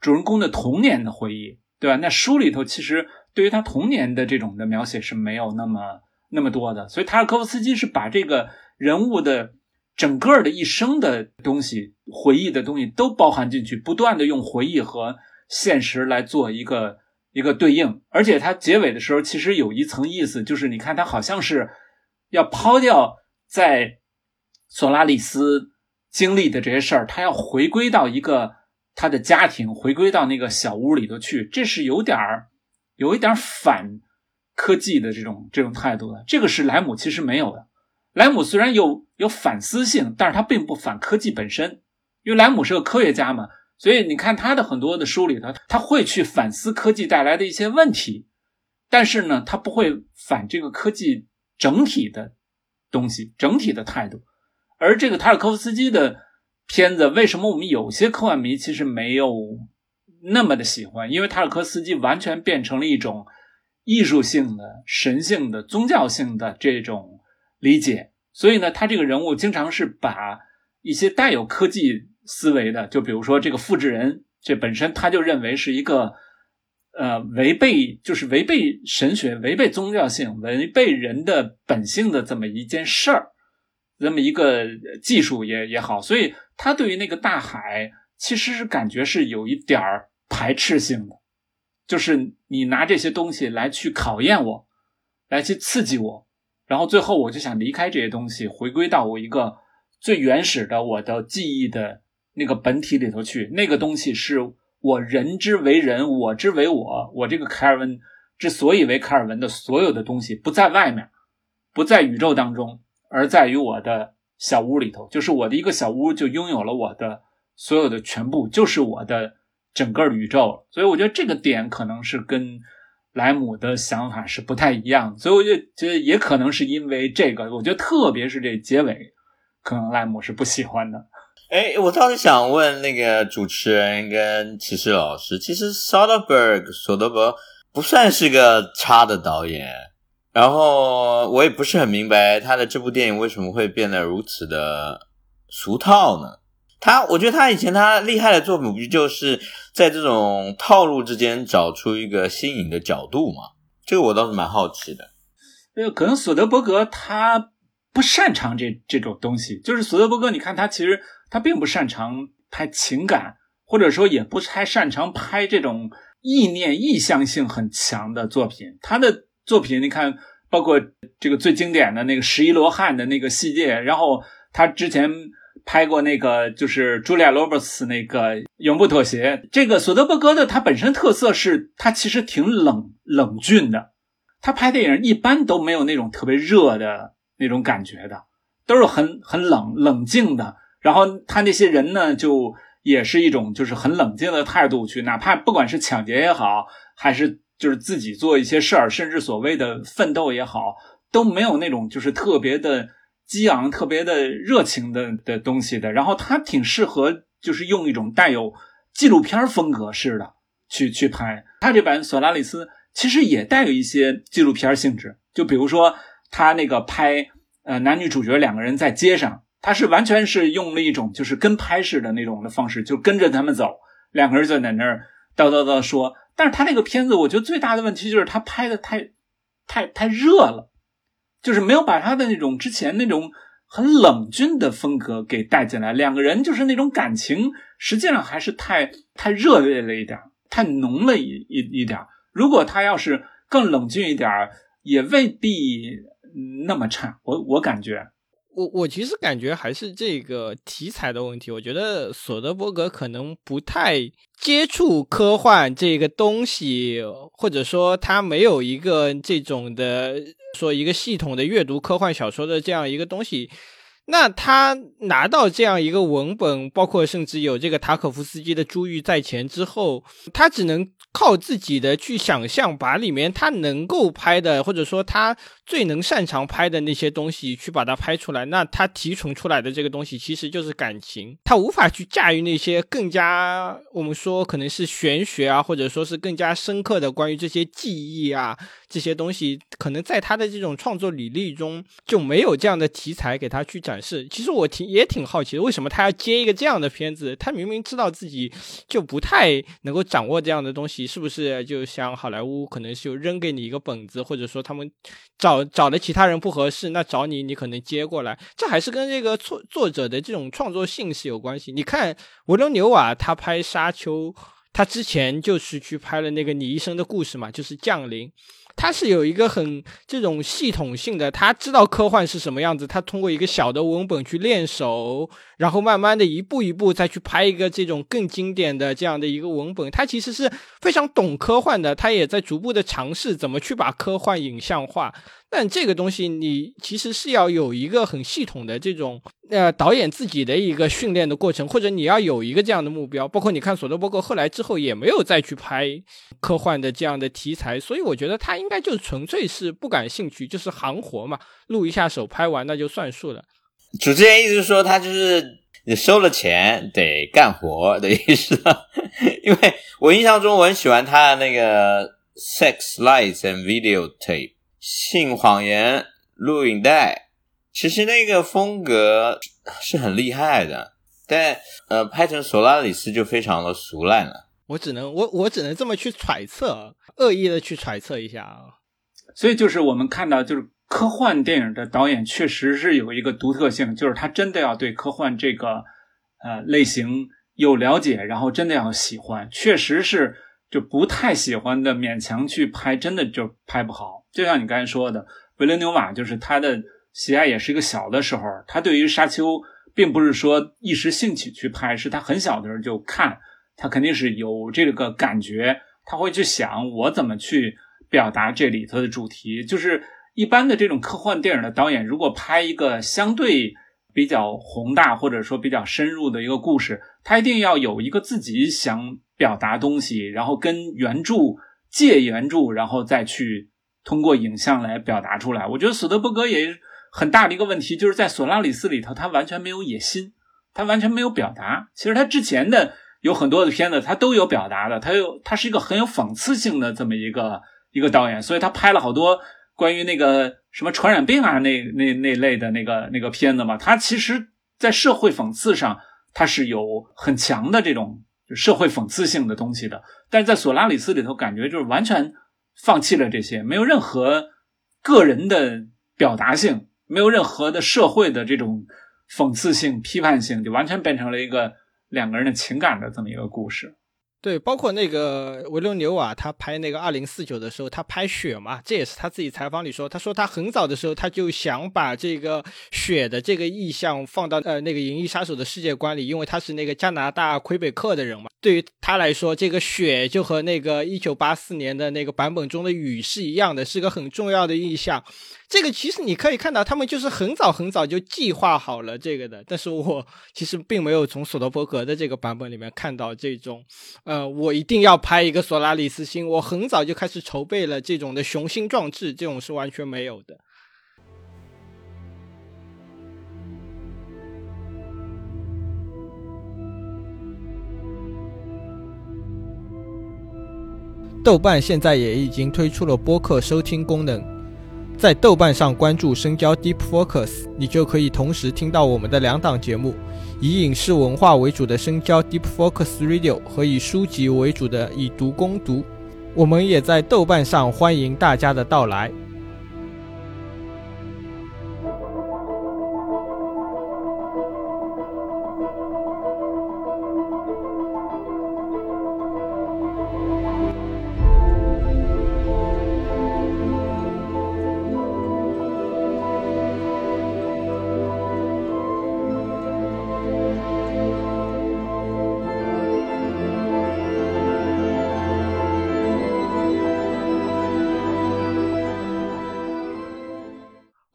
主人公的童年的回忆，对吧？那书里头其实对于他童年的这种的描写是没有那么那么多的，所以塔尔科夫斯基是把这个人物的整个的一生的东西、回忆的东西都包含进去，不断的用回忆和现实来做一个一个对应，而且他结尾的时候其实有一层意思，就是你看他好像是要抛掉在。索拉里斯经历的这些事儿，他要回归到一个他的家庭，回归到那个小屋里头去，这是有点儿有一点反科技的这种这种态度的。这个是莱姆其实没有的。莱姆虽然有有反思性，但是他并不反科技本身，因为莱姆是个科学家嘛，所以你看他的很多的书里头，他会去反思科技带来的一些问题，但是呢，他不会反这个科技整体的东西，整体的态度。而这个塔尔科夫斯基的片子，为什么我们有些科幻迷其实没有那么的喜欢？因为塔尔科夫斯基完全变成了一种艺术性的、神性的、宗教性的这种理解，所以呢，他这个人物经常是把一些带有科技思维的，就比如说这个复制人，这本身他就认为是一个呃违背，就是违背神学、违背宗教性、违背人的本性的这么一件事儿。这么一个技术也也好，所以他对于那个大海其实是感觉是有一点儿排斥性的，就是你拿这些东西来去考验我，来去刺激我，然后最后我就想离开这些东西，回归到我一个最原始的我的记忆的那个本体里头去。那个东西是我人之为人，我之为我，我这个凯尔文之所以为凯尔文的所有的东西不在外面，不在宇宙当中。而在于我的小屋里头，就是我的一个小屋，就拥有了我的所有的全部，就是我的整个宇宙。所以我觉得这个点可能是跟莱姆的想法是不太一样。所以我就觉得也可能是因为这个，我觉得特别是这结尾，可能莱姆是不喜欢的。哎，我倒是想问那个主持人跟骑士老师，其实 Soderbergh 索德伯不算是个差的导演。然后我也不是很明白他的这部电影为什么会变得如此的俗套呢？他，我觉得他以前他厉害的作品，不就是在这种套路之间找出一个新颖的角度吗？这个我倒是蛮好奇的。呃，可能索德伯格他不擅长这这种东西，就是索德伯格，你看他其实他并不擅长拍情感，或者说也不太擅长拍这种意念意向性很强的作品，他的。作品你看，包括这个最经典的那个十一罗汉的那个系列，然后他之前拍过那个就是茱莉亚·罗伯茨那个《永不妥协》。这个索德伯格的他本身特色是他其实挺冷冷峻的，他拍电影一般都没有那种特别热的那种感觉的，都是很很冷冷静的。然后他那些人呢，就也是一种就是很冷静的态度去，哪怕不管是抢劫也好，还是就是自己做一些事儿，甚至所谓的奋斗也好，都没有那种就是特别的激昂、特别的热情的的东西的。然后他挺适合就是用一种带有纪录片风格式的去去拍。他这版《索拉里斯》其实也带有一些纪录片性质，就比如说他那个拍呃男女主角两个人在街上。他是完全是用了一种就是跟拍式的那种的方式，就跟着他们走，两个人就在那儿叨叨叨说。但是他那个片子，我觉得最大的问题就是他拍的太太太热了，就是没有把他的那种之前那种很冷峻的风格给带进来。两个人就是那种感情，实际上还是太太热烈了一点，太浓了一一一点。如果他要是更冷峻一点，也未必那么差。我我感觉。我我其实感觉还是这个题材的问题。我觉得索德伯格可能不太接触科幻这个东西，或者说他没有一个这种的说一个系统的阅读科幻小说的这样一个东西。那他拿到这样一个文本，包括甚至有这个塔可夫斯基的《珠玉在前》之后，他只能靠自己的去想象，把里面他能够拍的，或者说他最能擅长拍的那些东西去把它拍出来。那他提纯出来的这个东西其实就是感情，他无法去驾驭那些更加我们说可能是玄学啊，或者说是更加深刻的关于这些记忆啊这些东西，可能在他的这种创作履历中就没有这样的题材给他去展。示，其实我挺也挺好奇的，为什么他要接一个这样的片子？他明明知道自己就不太能够掌握这样的东西，是不是就像好莱坞可能是就扔给你一个本子，或者说他们找找的其他人不合适，那找你，你可能接过来。这还是跟这个作作者的这种创作性是有关系。你看维伦纽瓦他拍《沙丘》，他之前就是去拍了那个你一生的故事嘛，就是降临。他是有一个很这种系统性的，他知道科幻是什么样子，他通过一个小的文本去练手，然后慢慢的一步一步再去拍一个这种更经典的这样的一个文本。他其实是非常懂科幻的，他也在逐步的尝试怎么去把科幻影像化。但这个东西，你其实是要有一个很系统的这种呃导演自己的一个训练的过程，或者你要有一个这样的目标。包括你看索德伯格后来之后也没有再去拍科幻的这样的题材，所以我觉得他应该就纯粹是不感兴趣，就是行活嘛，录一下手，拍完那就算数了。主持人意思是说，他就是你收了钱得干活的意思。(laughs) 因为我印象中我很喜欢他的那个《Sex Lies and Videotape》。性谎言录影带，其实那个风格是很厉害的，但呃，拍成索拉里斯就非常的俗烂了。我只能我我只能这么去揣测，恶意的去揣测一下啊。所以就是我们看到，就是科幻电影的导演确实是有一个独特性，就是他真的要对科幻这个呃类型有了解，然后真的要喜欢，确实是。就不太喜欢的，勉强去拍，真的就拍不好。就像你刚才说的，维伦纽瓦就是他的喜爱也是一个小的时候，他对于沙丘并不是说一时兴起去拍，是他很小的时候就看，他肯定是有这个感觉，他会去想我怎么去表达这里头的主题。就是一般的这种科幻电影的导演，如果拍一个相对比较宏大或者说比较深入的一个故事，他一定要有一个自己想。表达东西，然后跟原著借原著，然后再去通过影像来表达出来。我觉得索德伯格也很大的一个问题，就是在《索拉里斯》里头，他完全没有野心，他完全没有表达。其实他之前的有很多的片子，他都有表达的，他有他是一个很有讽刺性的这么一个一个导演，所以他拍了好多关于那个什么传染病啊那那那类的那个那个片子嘛。它其实，在社会讽刺上，它是有很强的这种。社会讽刺性的东西的，但是在索拉里斯里头，感觉就是完全放弃了这些，没有任何个人的表达性，没有任何的社会的这种讽刺性、批判性，就完全变成了一个两个人的情感的这么一个故事。对，包括那个维伦纽瓦，他拍那个二零四九的时候，他拍雪嘛，这也是他自己采访里说，他说他很早的时候他就想把这个雪的这个意象放到呃那个《银翼杀手》的世界观里，因为他是那个加拿大魁北克的人嘛。对于他来说，这个雪就和那个一九八四年的那个版本中的雨是一样的，是个很重要的意象。这个其实你可以看到，他们就是很早很早就计划好了这个的。但是我其实并没有从索德伯格的这个版本里面看到这种，呃，我一定要拍一个索拉里斯星，我很早就开始筹备了这种的雄心壮志，这种是完全没有的。豆瓣现在也已经推出了播客收听功能，在豆瓣上关注深交 Deep Focus，你就可以同时听到我们的两档节目：以影视文化为主的深交 Deep Focus Radio 和以书籍为主的以读攻读。我们也在豆瓣上欢迎大家的到来。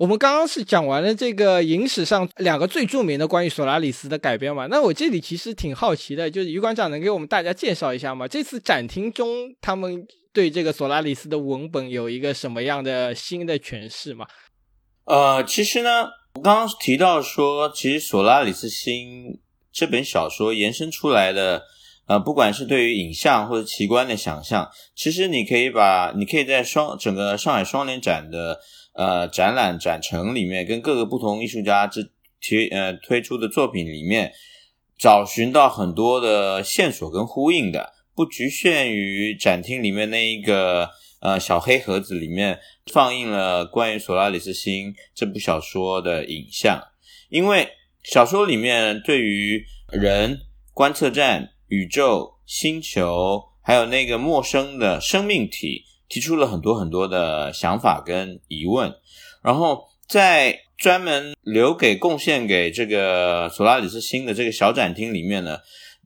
我们刚刚是讲完了这个影史上两个最著名的关于索拉里斯的改编嘛？那我这里其实挺好奇的，就是于馆长能给我们大家介绍一下吗？这次展厅中他们对这个索拉里斯的文本有一个什么样的新的诠释吗？呃，其实呢，我刚刚提到说，其实索拉里斯星这本小说延伸出来的，呃，不管是对于影像或者奇观的想象，其实你可以把你可以在双整个上海双年展的。呃，展览展陈里面跟各个不同艺术家之提呃推出的作品里面，找寻到很多的线索跟呼应的，不局限于展厅里面那一个呃小黑盒子里面放映了关于索拉里斯星这部小说的影像，因为小说里面对于人、观测站、宇宙、星球，还有那个陌生的生命体。提出了很多很多的想法跟疑问，然后在专门留给贡献给这个索拉里斯星的这个小展厅里面呢，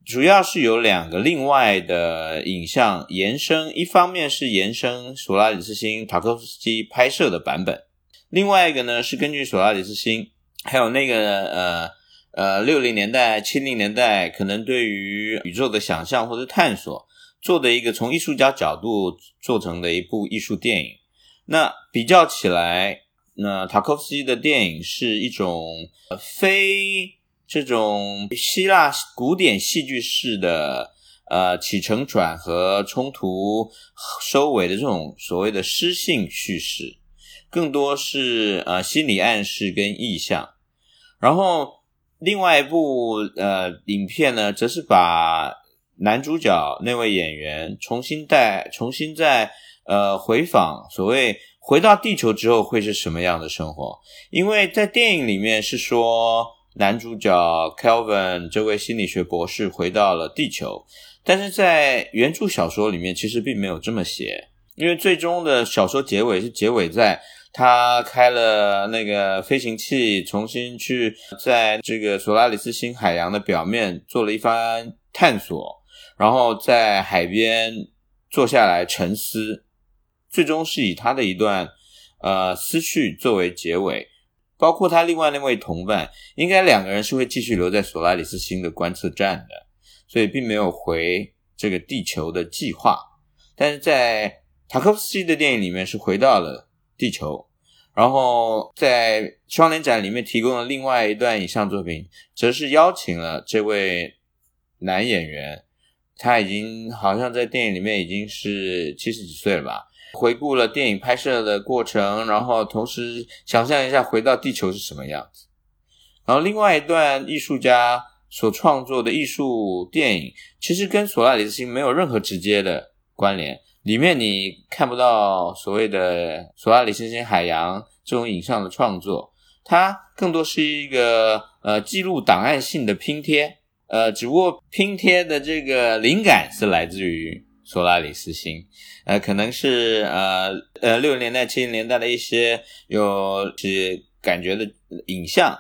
主要是有两个另外的影像延伸，一方面是延伸索拉里斯星塔科夫斯基拍摄的版本，另外一个呢是根据索拉里斯星还有那个呃呃六零年代七零年代可能对于宇宙的想象或者探索。做的一个从艺术家角度做成的一部艺术电影，那比较起来，那塔科夫斯基的电影是一种非这种希腊古典戏剧式的呃起承转合、冲突收尾的这种所谓的诗性叙事，更多是呃心理暗示跟意象。然后另外一部呃影片呢，则是把。男主角那位演员重新带重新在呃回访所谓回到地球之后会是什么样的生活？因为在电影里面是说男主角 Kelvin 这位心理学博士回到了地球，但是在原著小说里面其实并没有这么写，因为最终的小说结尾是结尾在他开了那个飞行器，重新去在这个索拉里斯星海洋的表面做了一番探索。然后在海边坐下来沉思，最终是以他的一段呃思绪作为结尾。包括他另外那位同伴，应该两个人是会继续留在索拉里斯星的观测站的，所以并没有回这个地球的计划。但是在塔科夫斯基的电影里面是回到了地球，然后在双年展里面提供了另外一段影像作品，则是邀请了这位男演员。他已经好像在电影里面已经是七十几岁了吧？回顾了电影拍摄的过程，然后同时想象一下回到地球是什么样子。然后另外一段艺术家所创作的艺术电影，其实跟索拉里斯星没有任何直接的关联。里面你看不到所谓的索拉里斯星海洋这种影像的创作，它更多是一个呃记录档案性的拼贴。呃，只不过拼贴的这个灵感是来自于索拉里斯星，呃，可能是呃呃六十年代、七十年代的一些有些感觉的影像，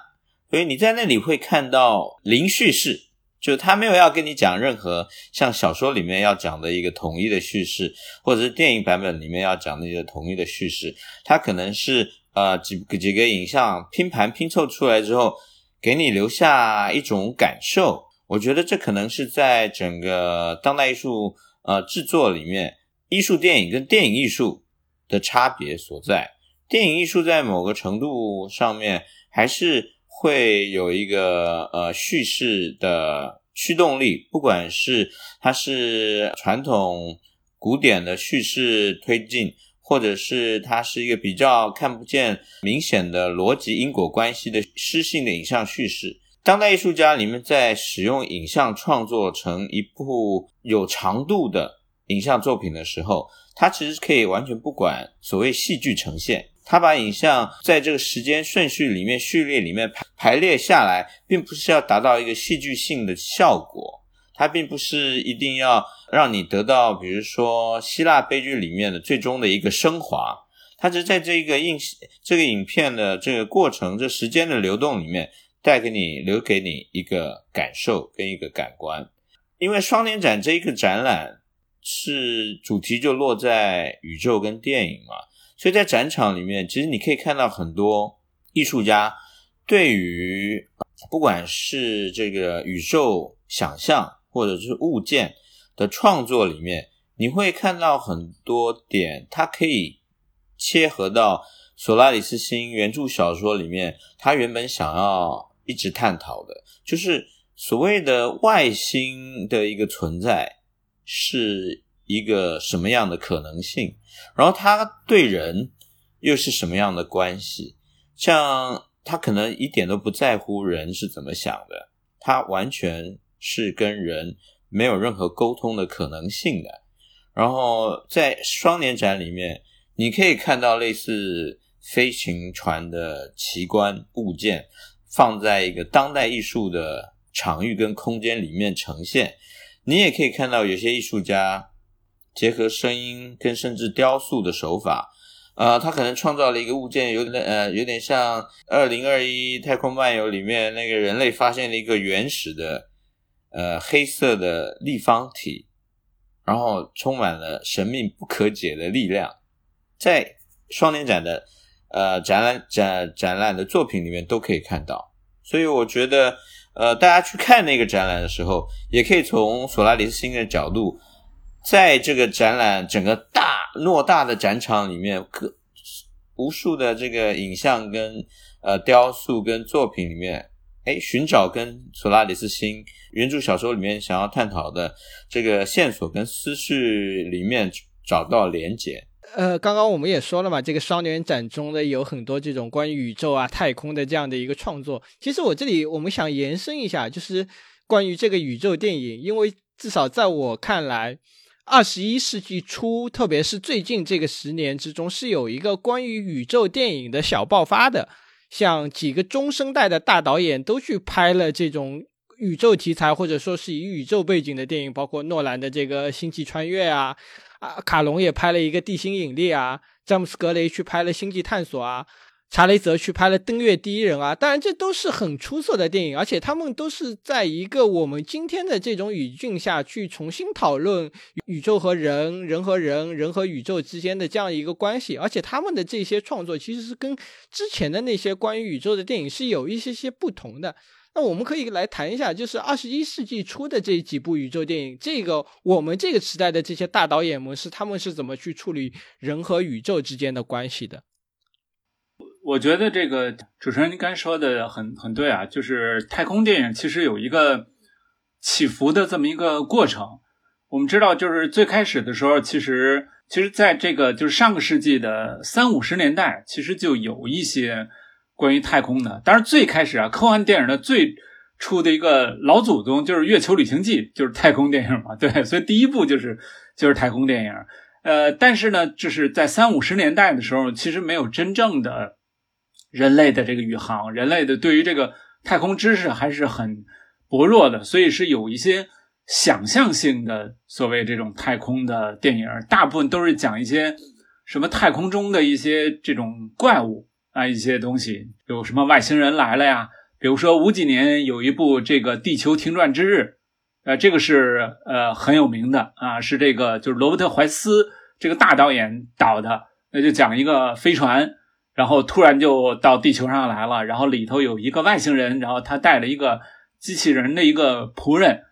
所以你在那里会看到零叙事，就他没有要跟你讲任何像小说里面要讲的一个统一的叙事，或者是电影版本里面要讲的一个统一的叙事，他可能是呃几几个影像拼盘拼凑出来之后，给你留下一种感受。我觉得这可能是在整个当代艺术呃制作里面，艺术电影跟电影艺术的差别所在。电影艺术在某个程度上面还是。会有一个呃叙事的驱动力，不管是它是传统古典的叙事推进，或者是它是一个比较看不见明显的逻辑因果关系的诗性的影像叙事。当代艺术家里面在使用影像创作成一部有长度的影像作品的时候，他其实可以完全不管所谓戏剧呈现。他把影像在这个时间顺序里面序列里面排排列下来，并不是要达到一个戏剧性的效果，它并不是一定要让你得到，比如说希腊悲剧里面的最终的一个升华，它是在这个影这个影片的这个过程，这时间的流动里面带给你留给你一个感受跟一个感官。因为双年展这一个展览是主题就落在宇宙跟电影嘛。所以在展场里面，其实你可以看到很多艺术家对于不管是这个宇宙想象或者是物件的创作里面，你会看到很多点，它可以切合到索拉里斯星原著小说里面，他原本想要一直探讨的，就是所谓的外星的一个存在是一个什么样的可能性。然后他对人又是什么样的关系？像他可能一点都不在乎人是怎么想的，他完全是跟人没有任何沟通的可能性的。然后在双年展里面，你可以看到类似飞行船的奇观物件放在一个当代艺术的场域跟空间里面呈现。你也可以看到有些艺术家。结合声音跟甚至雕塑的手法，呃，他可能创造了一个物件，有点呃，有点像《二零二一太空漫游》里面那个人类发现了一个原始的呃黑色的立方体，然后充满了神秘不可解的力量，在双年展的呃展览展展览的作品里面都可以看到，所以我觉得呃，大家去看那个展览的时候，也可以从索拉里斯星的角度。在这个展览整个大偌大的展场里面，可无数的这个影像跟呃雕塑跟作品里面，哎，寻找跟索拉里斯星原著小说里面想要探讨的这个线索跟思绪里面找到连结。呃，刚刚我们也说了嘛，这个双年展中呢有很多这种关于宇宙啊、太空的这样的一个创作。其实我这里我们想延伸一下，就是关于这个宇宙电影，因为至少在我看来。二十一世纪初，特别是最近这个十年之中，是有一个关于宇宙电影的小爆发的。像几个中生代的大导演都去拍了这种宇宙题材，或者说是以宇宙背景的电影，包括诺兰的这个《星际穿越》啊，啊，卡隆也拍了一个《地心引力》啊，詹姆斯·格雷去拍了《星际探索》啊。查雷泽去拍了《登月第一人》啊，当然这都是很出色的电影，而且他们都是在一个我们今天的这种语境下去重新讨论宇宙和人、人和人、人和宇宙之间的这样一个关系，而且他们的这些创作其实是跟之前的那些关于宇宙的电影是有一些些不同的。那我们可以来谈一下，就是二十一世纪初的这几部宇宙电影，这个我们这个时代的这些大导演们是他们是怎么去处理人和宇宙之间的关系的？我我觉得这个主持人您刚说的很很对啊，就是太空电影其实有一个起伏的这么一个过程。我们知道，就是最开始的时候，其实其实在这个就是上个世纪的三五十年代，其实就有一些关于太空的。当然，最开始啊，科幻电影的最初的一个老祖宗就是《月球旅行记》，就是太空电影嘛，(laughs) 对，所以第一部就是就是太空电影。呃，但是呢，就是在三五十年代的时候，其实没有真正的。人类的这个宇航，人类的对于这个太空知识还是很薄弱的，所以是有一些想象性的所谓这种太空的电影，大部分都是讲一些什么太空中的一些这种怪物啊，一些东西，有什么外星人来了呀，比如说五几年有一部这个《地球停转之日》，呃，这个是呃很有名的啊，是这个就是罗伯特怀斯这个大导演导的，那就讲一个飞船，然后突然就到地球上来了，然后里头有一个外星人，然后他带了一个机器人的一个仆人，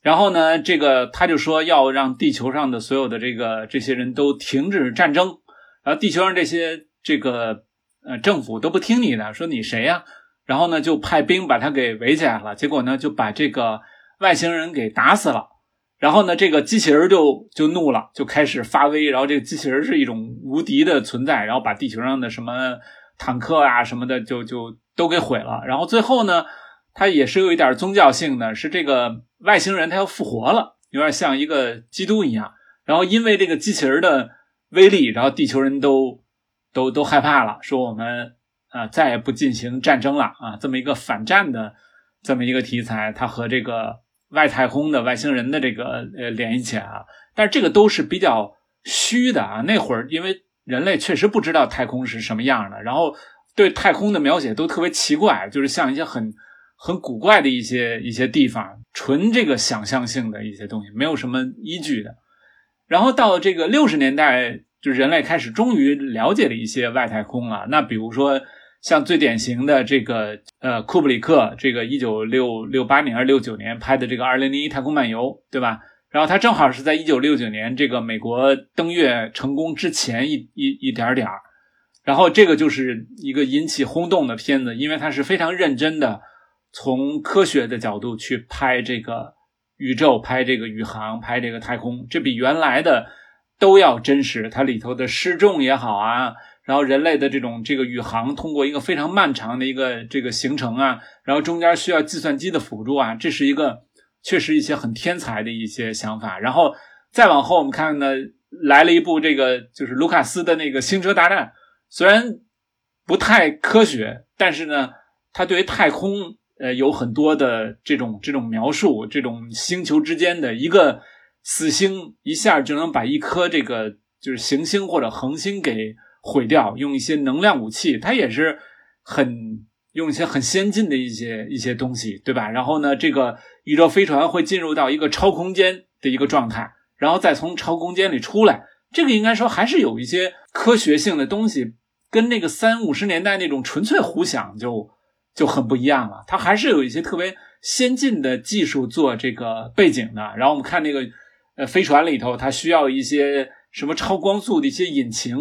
然后呢，这个他就说要让地球上的所有的这个这些人都停止战争，然后地球上这些这个呃政府都不听你的，说你谁呀？然后呢，就派兵把他给围起来了。结果呢，就把这个外星人给打死了。然后呢，这个机器人就就怒了，就开始发威。然后这个机器人是一种无敌的存在，然后把地球上的什么坦克啊什么的就就都给毁了。然后最后呢，他也是有一点宗教性的，是这个外星人他要复活了，有点像一个基督一样。然后因为这个机器人的威力，然后地球人都都都害怕了，说我们。啊，再也不进行战争了啊！这么一个反战的这么一个题材，它和这个外太空的外星人的这个呃联系起来了。但是这个都是比较虚的啊。那会儿因为人类确实不知道太空是什么样的，然后对太空的描写都特别奇怪，就是像一些很很古怪的一些一些地方，纯这个想象性的一些东西，没有什么依据的。然后到这个六十年代，就人类开始终于了解了一些外太空了。那比如说。像最典型的这个呃库布里克这个一九六六八年还是六九年拍的这个二零零一太空漫游，对吧？然后他正好是在一九六九年这个美国登月成功之前一一一点点儿，然后这个就是一个引起轰动的片子，因为他是非常认真的从科学的角度去拍这个宇宙、拍这个宇航、拍这个太空，这比原来的都要真实。它里头的失重也好啊。然后人类的这种这个宇航通过一个非常漫长的一个这个行程啊，然后中间需要计算机的辅助啊，这是一个确实一些很天才的一些想法。然后再往后我们看呢，来了一部这个就是卢卡斯的那个《星车大战》，虽然不太科学，但是呢，它对于太空呃有很多的这种这种描述，这种星球之间的一个死星一下就能把一颗这个就是行星或者恒星给。毁掉，用一些能量武器，它也是很用一些很先进的一些一些东西，对吧？然后呢，这个宇宙飞船会进入到一个超空间的一个状态，然后再从超空间里出来。这个应该说还是有一些科学性的东西，跟那个三五十年代那种纯粹胡想就就很不一样了。它还是有一些特别先进的技术做这个背景的。然后我们看那个呃飞船里头，它需要一些什么超光速的一些引擎。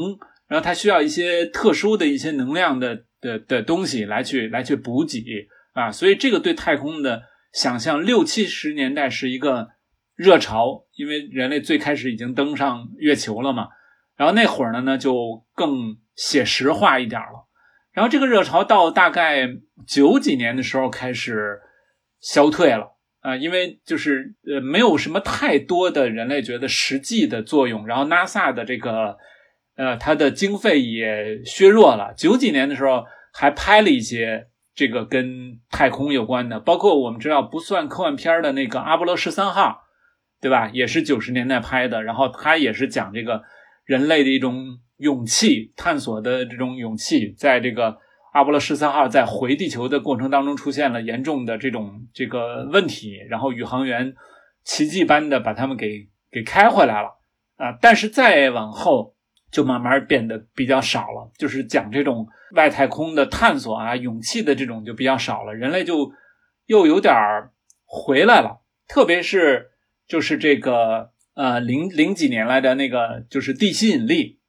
然后它需要一些特殊的一些能量的的的东西来去来去补给啊，所以这个对太空的想象，六七十年代是一个热潮，因为人类最开始已经登上月球了嘛。然后那会儿呢呢就更写实化一点了。然后这个热潮到大概九几年的时候开始消退了啊，因为就是呃没有什么太多的人类觉得实际的作用。然后 NASA 的这个。呃，它的经费也削弱了。九几年的时候还拍了一些这个跟太空有关的，包括我们知道不算科幻片的那个阿波罗十三号，对吧？也是九十年代拍的。然后它也是讲这个人类的一种勇气，探索的这种勇气，在这个阿波罗十三号在回地球的过程当中出现了严重的这种这个问题，然后宇航员奇迹般的把他们给给开回来了啊。但是再往后。就慢慢变得比较少了，就是讲这种外太空的探索啊，勇气的这种就比较少了。人类就又有点儿回来了，特别是就是这个呃零零几年来的那个就是地心引力，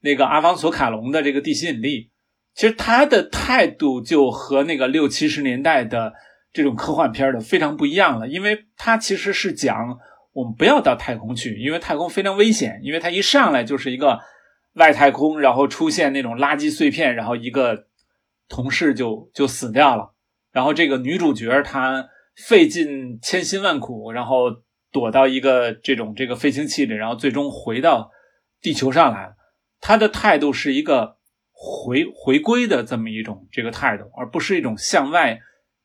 那个阿方索卡隆的这个地心引力，其实他的态度就和那个六七十年代的这种科幻片的非常不一样了，因为他其实是讲我们不要到太空去，因为太空非常危险，因为它一上来就是一个。外太空，然后出现那种垃圾碎片，然后一个同事就就死掉了。然后这个女主角她费尽千辛万苦，然后躲到一个这种这个飞行器里，然后最终回到地球上来了。她的态度是一个回回归的这么一种这个态度，而不是一种向外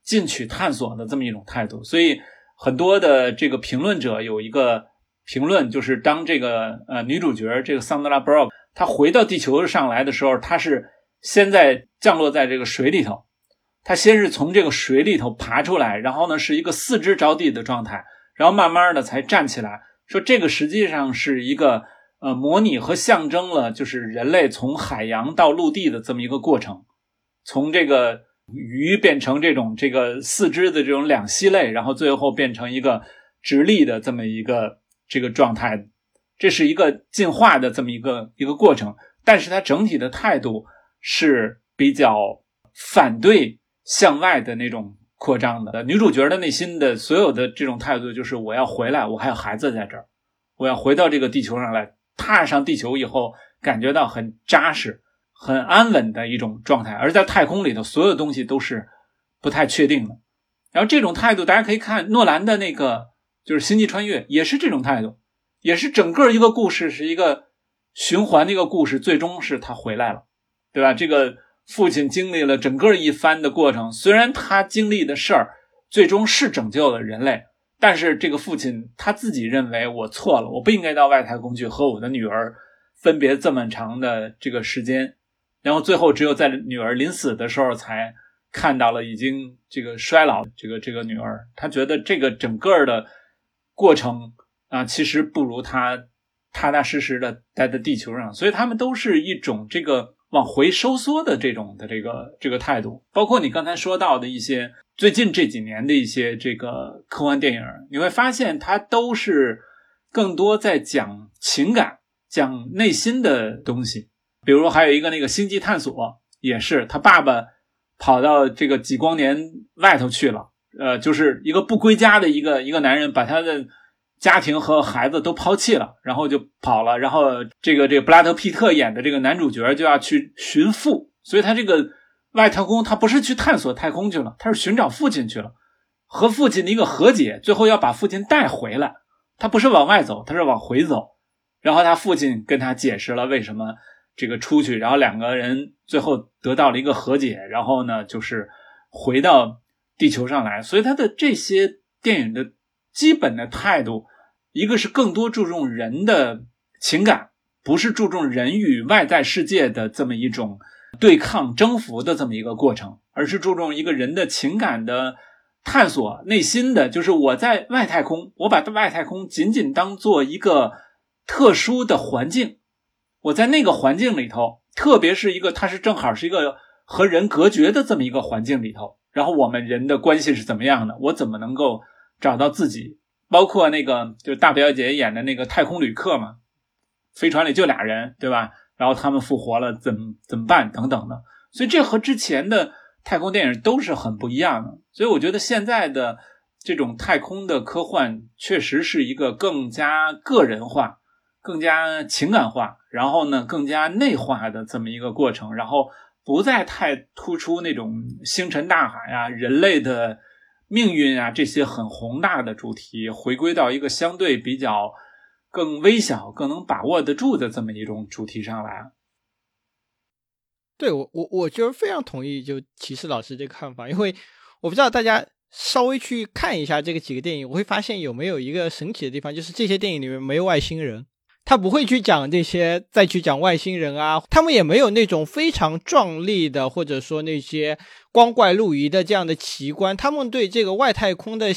进取探索的这么一种态度。所以很多的这个评论者有一个评论，就是当这个呃女主角这个桑德拉·布洛。他回到地球上来的时候，她是先在降落在这个水里头，他先是从这个水里头爬出来，然后呢是一个四肢着地的状态，然后慢慢的才站起来。说这个实际上是一个呃模拟和象征了，就是人类从海洋到陆地的这么一个过程，从这个鱼变成这种这个四肢的这种两栖类，然后最后变成一个直立的这么一个这个状态，这是一个进化的这么一个一个过程。但是它整体的态度是比较反对。向外的那种扩张的女主角的内心的所有的这种态度，就是我要回来，我还有孩子在这儿，我要回到这个地球上来，踏上地球以后，感觉到很扎实、很安稳的一种状态。而在太空里头，所有东西都是不太确定的。然后这种态度，大家可以看诺兰的那个，就是《星际穿越》，也是这种态度，也是整个一个故事是一个循环的一个故事，最终是他回来了，对吧？这个。父亲经历了整个一番的过程，虽然他经历的事儿最终是拯救了人类，但是这个父亲他自己认为我错了，我不应该到外太空去和我的女儿分别这么长的这个时间，然后最后只有在女儿临死的时候才看到了已经这个衰老这个这个女儿，他觉得这个整个的过程啊，其实不如他踏踏实实的待在地球上，所以他们都是一种这个。往回收缩的这种的这个这个态度，包括你刚才说到的一些最近这几年的一些这个科幻电影，你会发现它都是更多在讲情感、讲内心的东西。比如还有一个那个星际探索，也是他爸爸跑到这个几光年外头去了，呃，就是一个不归家的一个一个男人，把他的。家庭和孩子都抛弃了，然后就跑了。然后这个这个布拉德·皮特演的这个男主角就要去寻父，所以他这个外太空他不是去探索太空去了，他是寻找父亲去了，和父亲的一个和解，最后要把父亲带回来。他不是往外走，他是往回走。然后他父亲跟他解释了为什么这个出去，然后两个人最后得到了一个和解。然后呢，就是回到地球上来。所以他的这些电影的。基本的态度，一个是更多注重人的情感，不是注重人与外在世界的这么一种对抗征服的这么一个过程，而是注重一个人的情感的探索，内心的就是我在外太空，我把外太空仅仅当做一个特殊的环境，我在那个环境里头，特别是一个它是正好是一个和人隔绝的这么一个环境里头，然后我们人的关系是怎么样的，我怎么能够。找到自己，包括那个就是大表姐演的那个太空旅客嘛，飞船里就俩人，对吧？然后他们复活了，怎么怎么办？等等的，所以这和之前的太空电影都是很不一样的。所以我觉得现在的这种太空的科幻，确实是一个更加个人化、更加情感化，然后呢更加内化的这么一个过程，然后不再太突出那种星辰大海啊，人类的。命运啊，这些很宏大的主题，回归到一个相对比较更微小、更能把握得住的这么一种主题上来。对我，我我就是非常同意就骑士老师这个看法，因为我不知道大家稍微去看一下这个几个电影，我会发现有没有一个神奇的地方，就是这些电影里面没有外星人。他不会去讲这些，再去讲外星人啊，他们也没有那种非常壮丽的，或者说那些光怪陆离的这样的奇观。他们对这个外太空的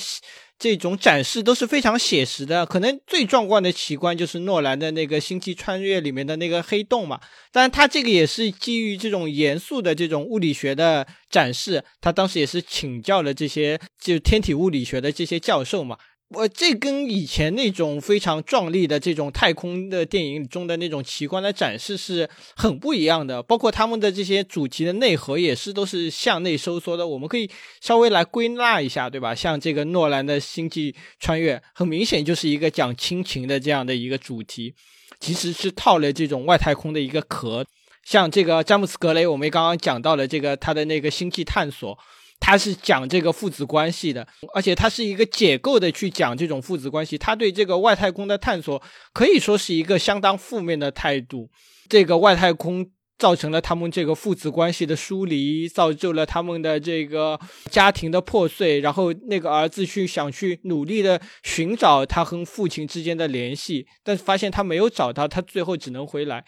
这种展示都是非常写实的。可能最壮观的奇观就是诺兰的那个《星际穿越》里面的那个黑洞嘛。但，他这个也是基于这种严肃的这种物理学的展示。他当时也是请教了这些就天体物理学的这些教授嘛。我这跟以前那种非常壮丽的这种太空的电影中的那种奇观的展示是很不一样的，包括他们的这些主题的内核也是都是向内收缩的。我们可以稍微来归纳一下，对吧？像这个诺兰的《星际穿越》，很明显就是一个讲亲情的这样的一个主题，其实是套了这种外太空的一个壳。像这个詹姆斯·格雷，我们刚刚讲到了这个他的那个星际探索。他是讲这个父子关系的，而且他是一个解构的去讲这种父子关系。他对这个外太空的探索可以说是一个相当负面的态度。这个外太空造成了他们这个父子关系的疏离，造就了他们的这个家庭的破碎。然后那个儿子去想去努力的寻找他和父亲之间的联系，但是发现他没有找到，他最后只能回来。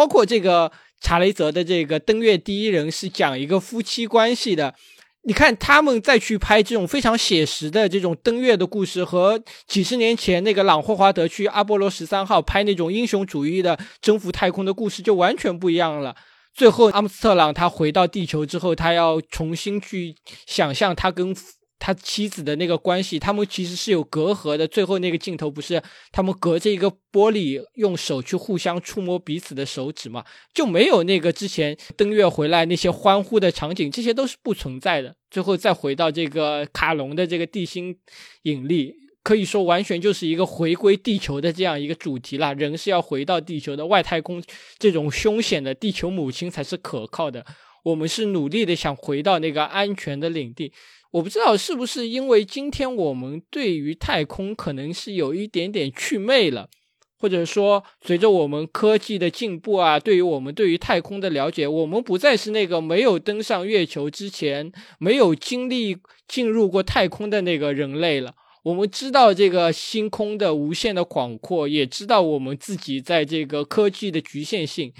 包括这个查雷泽的这个登月第一人是讲一个夫妻关系的。你看他们再去拍这种非常写实的这种登月的故事，和几十年前那个朗霍华德去阿波罗十三号拍那种英雄主义的征服太空的故事就完全不一样了。最后阿姆斯特朗他回到地球之后，他要重新去想象他跟。他妻子的那个关系，他们其实是有隔阂的。最后那个镜头不是他们隔着一个玻璃，用手去互相触摸彼此的手指嘛？就没有那个之前登月回来那些欢呼的场景，这些都是不存在的。最后再回到这个卡隆的这个地心引力，可以说完全就是一个回归地球的这样一个主题了。人是要回到地球的，外太空这种凶险的地球母亲才是可靠的。我们是努力的想回到那个安全的领地。我不知道是不是因为今天我们对于太空可能是有一点点祛魅了，或者说随着我们科技的进步啊，对于我们对于太空的了解，我们不再是那个没有登上月球之前没有经历进入过太空的那个人类了。我们知道这个星空的无限的广阔，也知道我们自己在这个科技的局限性。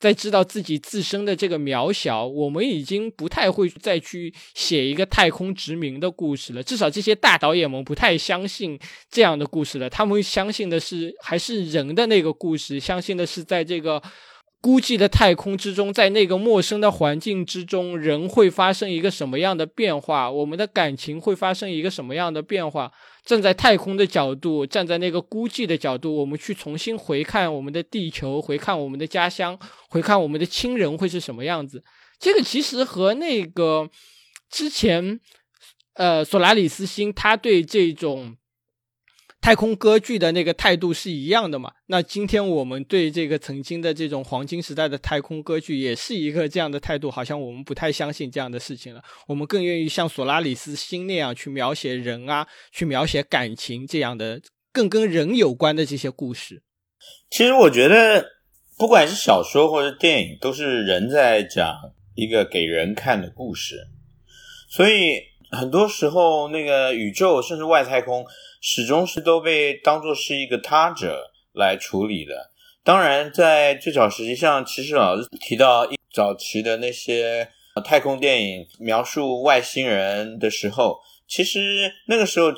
在知道自己自身的这个渺小，我们已经不太会再去写一个太空殖民的故事了。至少这些大导演们不太相信这样的故事了。他们相信的是还是人的那个故事，相信的是在这个孤寂的太空之中，在那个陌生的环境之中，人会发生一个什么样的变化？我们的感情会发生一个什么样的变化？站在太空的角度，站在那个孤寂的角度，我们去重新回看我们的地球，回看我们的家乡，回看我们的亲人会是什么样子？这个其实和那个之前，呃，索拉里斯星他对这种。太空歌剧的那个态度是一样的嘛？那今天我们对这个曾经的这种黄金时代的太空歌剧也是一个这样的态度，好像我们不太相信这样的事情了。我们更愿意像索拉里斯星那样去描写人啊，去描写感情这样的更跟人有关的这些故事。其实我觉得，不管是小说或者电影，都是人在讲一个给人看的故事，所以很多时候那个宇宙甚至外太空。始终是都被当作是一个他者来处理的。当然，在最早时期，像其实老师提到一早期的那些太空电影描述外星人的时候，其实那个时候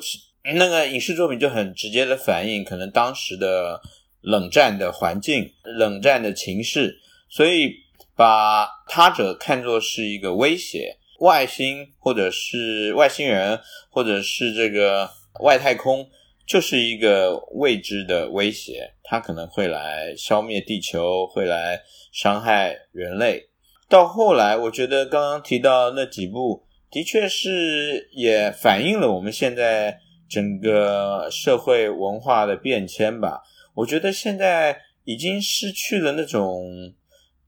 那个影视作品就很直接的反映可能当时的冷战的环境、冷战的情势，所以把他者看作是一个威胁，外星或者是外星人，或者是这个。外太空就是一个未知的威胁，它可能会来消灭地球，会来伤害人类。到后来，我觉得刚刚提到那几部，的确是也反映了我们现在整个社会文化的变迁吧。我觉得现在已经失去了那种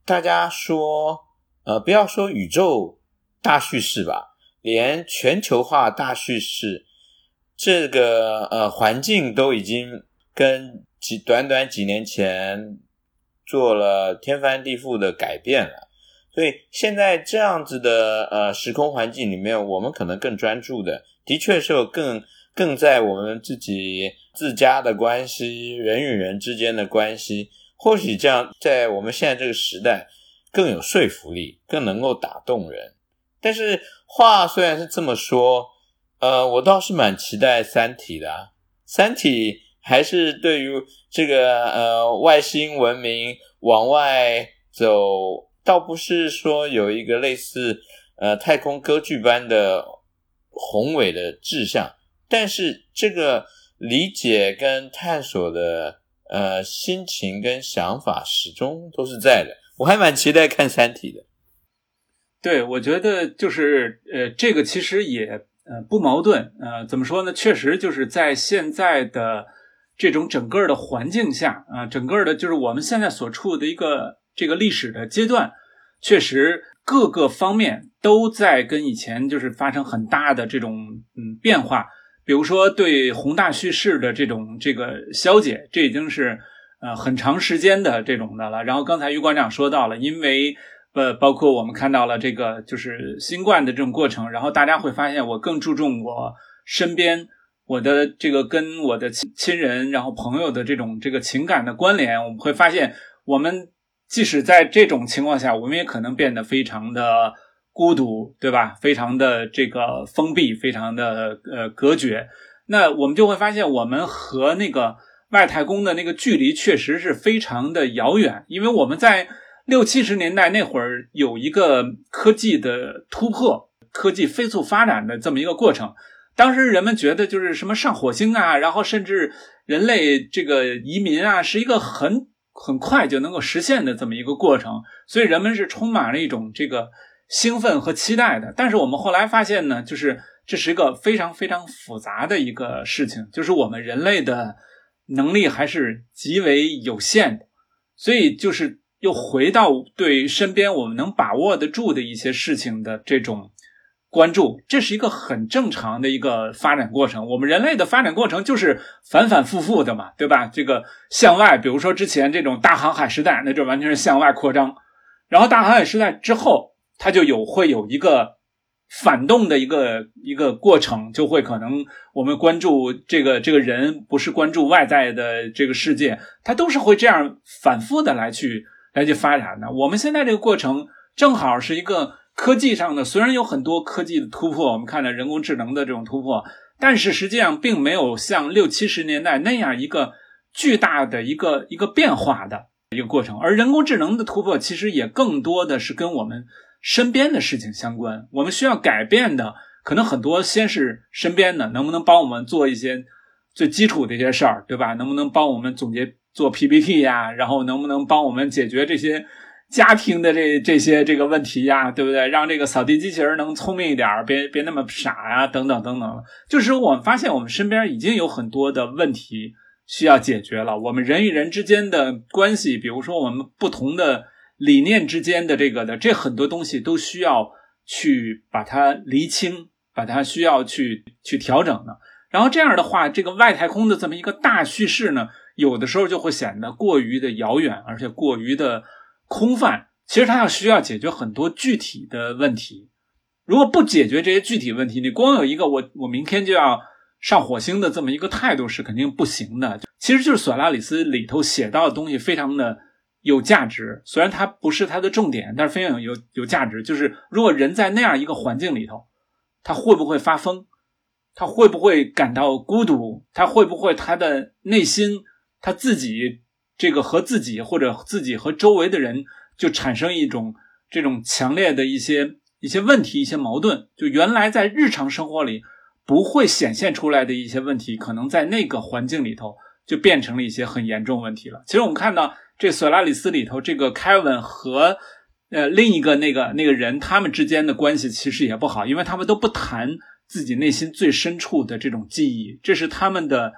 大家说，呃，不要说宇宙大叙事吧，连全球化大叙事。这个呃环境都已经跟几短短几年前做了天翻地覆的改变了，所以现在这样子的呃时空环境里面，我们可能更专注的，的确是有更更在我们自己自家的关系，人与人之间的关系，或许这样在我们现在这个时代更有说服力，更能够打动人。但是话虽然是这么说。呃，我倒是蛮期待《三体》的，《三体》还是对于这个呃外星文明往外走，倒不是说有一个类似呃太空歌剧般的宏伟的志向，但是这个理解跟探索的呃心情跟想法始终都是在的。我还蛮期待看《三体》的。对，我觉得就是呃，这个其实也。呃，不矛盾。呃，怎么说呢？确实就是在现在的这种整个的环境下，啊，整个的就是我们现在所处的一个这个历史的阶段，确实各个方面都在跟以前就是发生很大的这种嗯变化。比如说对宏大叙事的这种这个消解，这已经是呃很长时间的这种的了。然后刚才于馆长说到了，因为。呃，包括我们看到了这个就是新冠的这种过程，然后大家会发现，我更注重我身边我的这个跟我的亲亲人，然后朋友的这种这个情感的关联。我们会发现，我们即使在这种情况下，我们也可能变得非常的孤独，对吧？非常的这个封闭，非常的呃隔绝。那我们就会发现，我们和那个外太空的那个距离确实是非常的遥远，因为我们在六七十年代那会儿有一个科技的突破，科技飞速发展的这么一个过程。当时人们觉得，就是什么上火星啊，然后甚至人类这个移民啊，是一个很。很快就能够实现的这么一个过程，所以人们是充满了一种这个兴奋和期待的。但是我们后来发现呢，就是这是一个非常非常复杂的一个事情，就是我们人类的能力还是极为有限的，所以就是又回到对身边我们能把握得住的一些事情的这种。关注，这是一个很正常的一个发展过程。我们人类的发展过程就是反反复复的嘛，对吧？这个向外，比如说之前这种大航海时代，那就完全是向外扩张。然后大航海时代之后，它就有会有一个反动的一个一个过程，就会可能我们关注这个这个人，不是关注外在的这个世界，它都是会这样反复的来去来去发展的。我们现在这个过程正好是一个。科技上的虽然有很多科技的突破，我们看到人工智能的这种突破，但是实际上并没有像六七十年代那样一个巨大的一个一个变化的一个过程。而人工智能的突破其实也更多的是跟我们身边的事情相关。我们需要改变的可能很多，先是身边的能不能帮我们做一些最基础的一些事儿，对吧？能不能帮我们总结做 PPT 呀？然后能不能帮我们解决这些？家庭的这这些这个问题呀，对不对？让这个扫地机器人能聪明一点，别别那么傻呀，等等等等。就是我们发现，我们身边已经有很多的问题需要解决了。我们人与人之间的关系，比如说我们不同的理念之间的这个的，这很多东西都需要去把它厘清，把它需要去去调整的。然后这样的话，这个外太空的这么一个大叙事呢，有的时候就会显得过于的遥远，而且过于的。空泛，其实它要需要解决很多具体的问题。如果不解决这些具体问题，你光有一个我我明天就要上火星的这么一个态度是肯定不行的。其实就是索拉里斯里头写到的东西非常的有价值，虽然它不是它的重点，但是非常有有有价值。就是如果人在那样一个环境里头，他会不会发疯？他会不会感到孤独？他会不会他的内心他自己？这个和自己或者自己和周围的人就产生一种这种强烈的一些一些问题、一些矛盾，就原来在日常生活里不会显现出来的一些问题，可能在那个环境里头就变成了一些很严重问题了。其实我们看到这索拉里斯里头，这个凯文和呃另一个那个那个人他们之间的关系其实也不好，因为他们都不谈自己内心最深处的这种记忆，这是他们的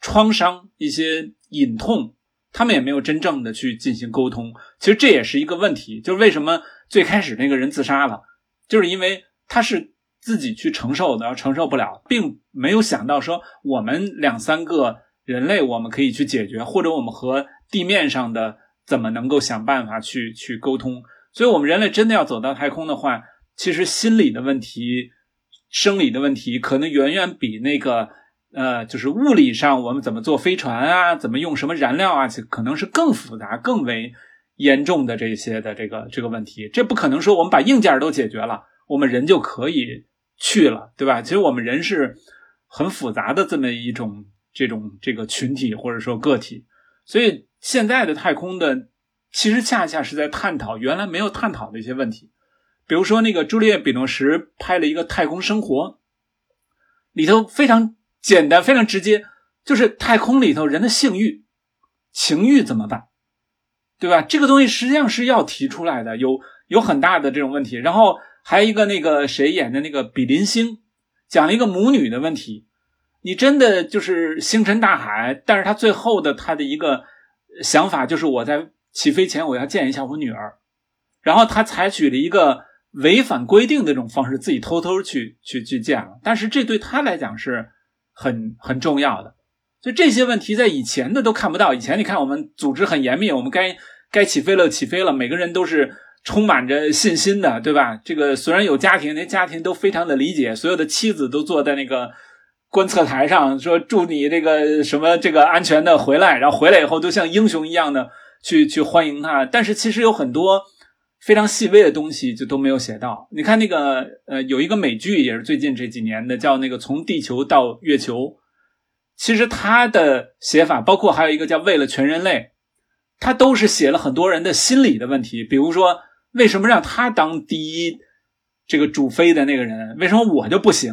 创伤、一些隐痛。他们也没有真正的去进行沟通，其实这也是一个问题，就是为什么最开始那个人自杀了，就是因为他是自己去承受的，承受不了，并没有想到说我们两三个人类我们可以去解决，或者我们和地面上的怎么能够想办法去去沟通。所以，我们人类真的要走到太空的话，其实心理的问题、生理的问题，可能远远比那个。呃，就是物理上我们怎么做飞船啊，怎么用什么燃料啊，可能是更复杂、更为严重的这些的这个这个问题。这不可能说我们把硬件都解决了，我们人就可以去了，对吧？其实我们人是很复杂的这么一种这种这个群体或者说个体。所以现在的太空的其实恰恰是在探讨原来没有探讨的一些问题，比如说那个朱丽叶·比诺什拍了一个《太空生活》，里头非常。简单非常直接，就是太空里头人的性欲、情欲怎么办，对吧？这个东西实际上是要提出来的，有有很大的这种问题。然后还有一个那个谁演的那个比邻星，讲了一个母女的问题。你真的就是星辰大海，但是他最后的他的一个想法就是我在起飞前我要见一下我女儿，然后他采取了一个违反规定的这种方式，自己偷偷去去去见了。但是这对他来讲是。很很重要的，就这些问题在以前的都看不到。以前你看我们组织很严密，我们该该起飞了起飞了，每个人都是充满着信心的，对吧？这个虽然有家庭，那家庭都非常的理解，所有的妻子都坐在那个观测台上，说祝你这个什么这个安全的回来，然后回来以后都像英雄一样的去去欢迎他。但是其实有很多非常细微的东西就都没有写到。你看那个呃，有一个美剧也是最近这几年的，叫那个《从地球到月球》。其实他的写法，包括还有一个叫《为了全人类》，他都是写了很多人的心理的问题。比如说，为什么让他当第一这个主飞的那个人，为什么我就不行？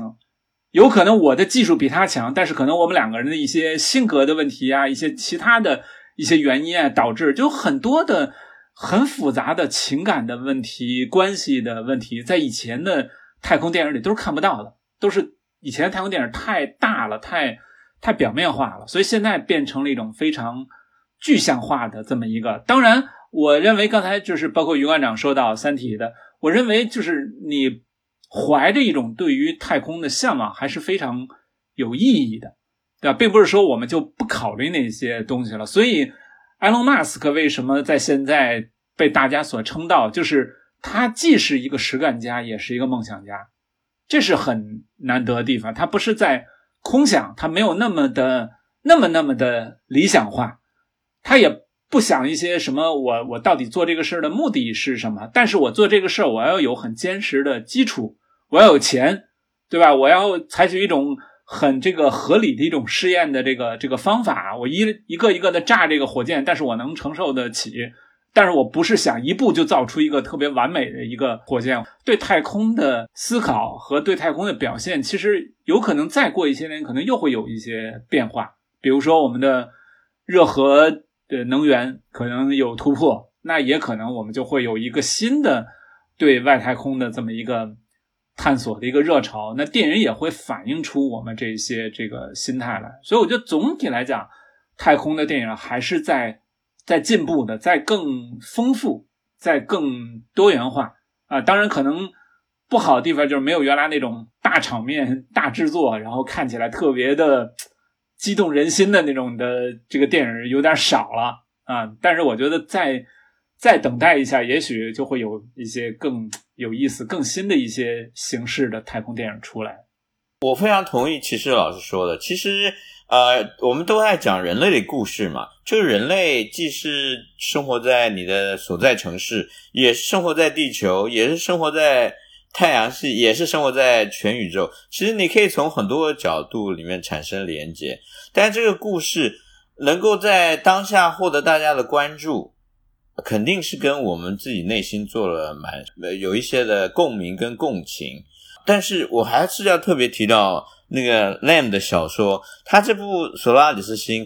有可能我的技术比他强，但是可能我们两个人的一些性格的问题啊，一些其他的一些原因啊，导致就很多的很复杂的情感的问题、关系的问题，在以前的太空电影里都是看不到的，都是以前太空电影太大了，太太表面化了，所以现在变成了一种非常具象化的这么一个。当然，我认为刚才就是包括于馆长说到《三体》的，我认为就是你。怀着一种对于太空的向往，还是非常有意义的，对吧？并不是说我们就不考虑那些东西了。所以，埃隆·马斯克为什么在现在被大家所称道，就是他既是一个实干家，也是一个梦想家，这是很难得的地方。他不是在空想，他没有那么的那么那么的理想化，他也不想一些什么我我到底做这个事儿的目的是什么？但是我做这个事儿，我要有很坚实的基础。我要有钱，对吧？我要采取一种很这个合理的一种试验的这个这个方法。我一一个一个的炸这个火箭，但是我能承受得起。但是我不是想一步就造出一个特别完美的一个火箭。对太空的思考和对太空的表现，其实有可能再过一些年，可能又会有一些变化。比如说我们的热核的能源可能有突破，那也可能我们就会有一个新的对外太空的这么一个。探索的一个热潮，那电影也会反映出我们这些这个心态来，所以我觉得总体来讲，太空的电影还是在在进步的，在更丰富，在更多元化啊。当然，可能不好的地方就是没有原来那种大场面、(laughs) 大制作，然后看起来特别的激动人心的那种的这个电影有点少了啊。但是我觉得在。再等待一下，也许就会有一些更有意思、更新的一些形式的太空电影出来。我非常同意骑士老师说的。其实，呃，我们都在讲人类的故事嘛。就是人类既是生活在你的所在城市，也是生活在地球，也是生活在太阳系，也是生活在全宇宙。其实你可以从很多角度里面产生连接，但这个故事能够在当下获得大家的关注。肯定是跟我们自己内心做了蛮有一些的共鸣跟共情，但是我还是要特别提到那个 Lamb 的小说，他这部《索拉里斯星》，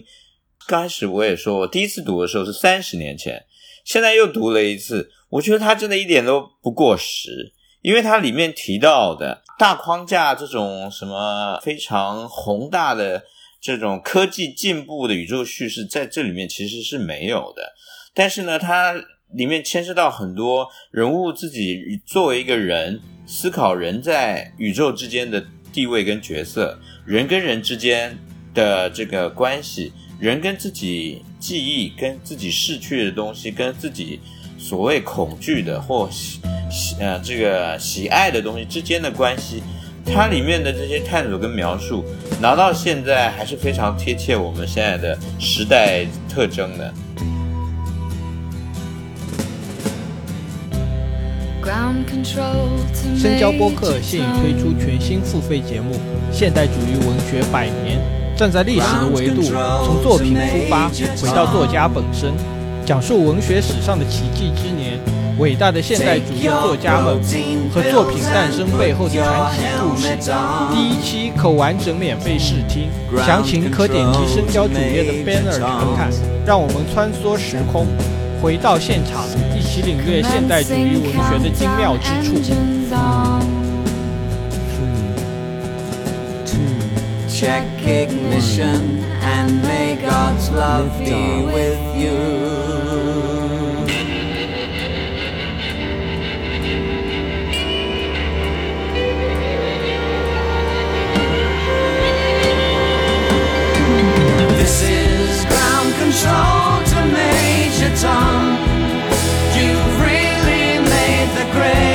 刚开始我也说，我第一次读的时候是三十年前，现在又读了一次，我觉得它真的一点都不过时，因为它里面提到的大框架这种什么非常宏大的这种科技进步的宇宙叙事，在这里面其实是没有的。但是呢，它里面牵涉到很多人物自己作为一个人思考人在宇宙之间的地位跟角色，人跟人之间的这个关系，人跟自己记忆、跟自己逝去的东西、跟自己所谓恐惧的或喜喜呃这个喜爱的东西之间的关系，它里面的这些探索跟描述，拿到现在还是非常贴切我们现在的时代特征的。深交播客现已推出全新付费节目《现代主义文学百年》，站在历史的维度，从作品出发，回到作家本身，讲述文学史上的奇迹之年，伟大的现代主义作家们和作品诞生背后的传奇故事。第一期可完整免费试听，详情可点击深交主页的 banner 查看。让我们穿梭时空。回到现场，一起领略现代主义文学的精妙之处。You've really made the grade.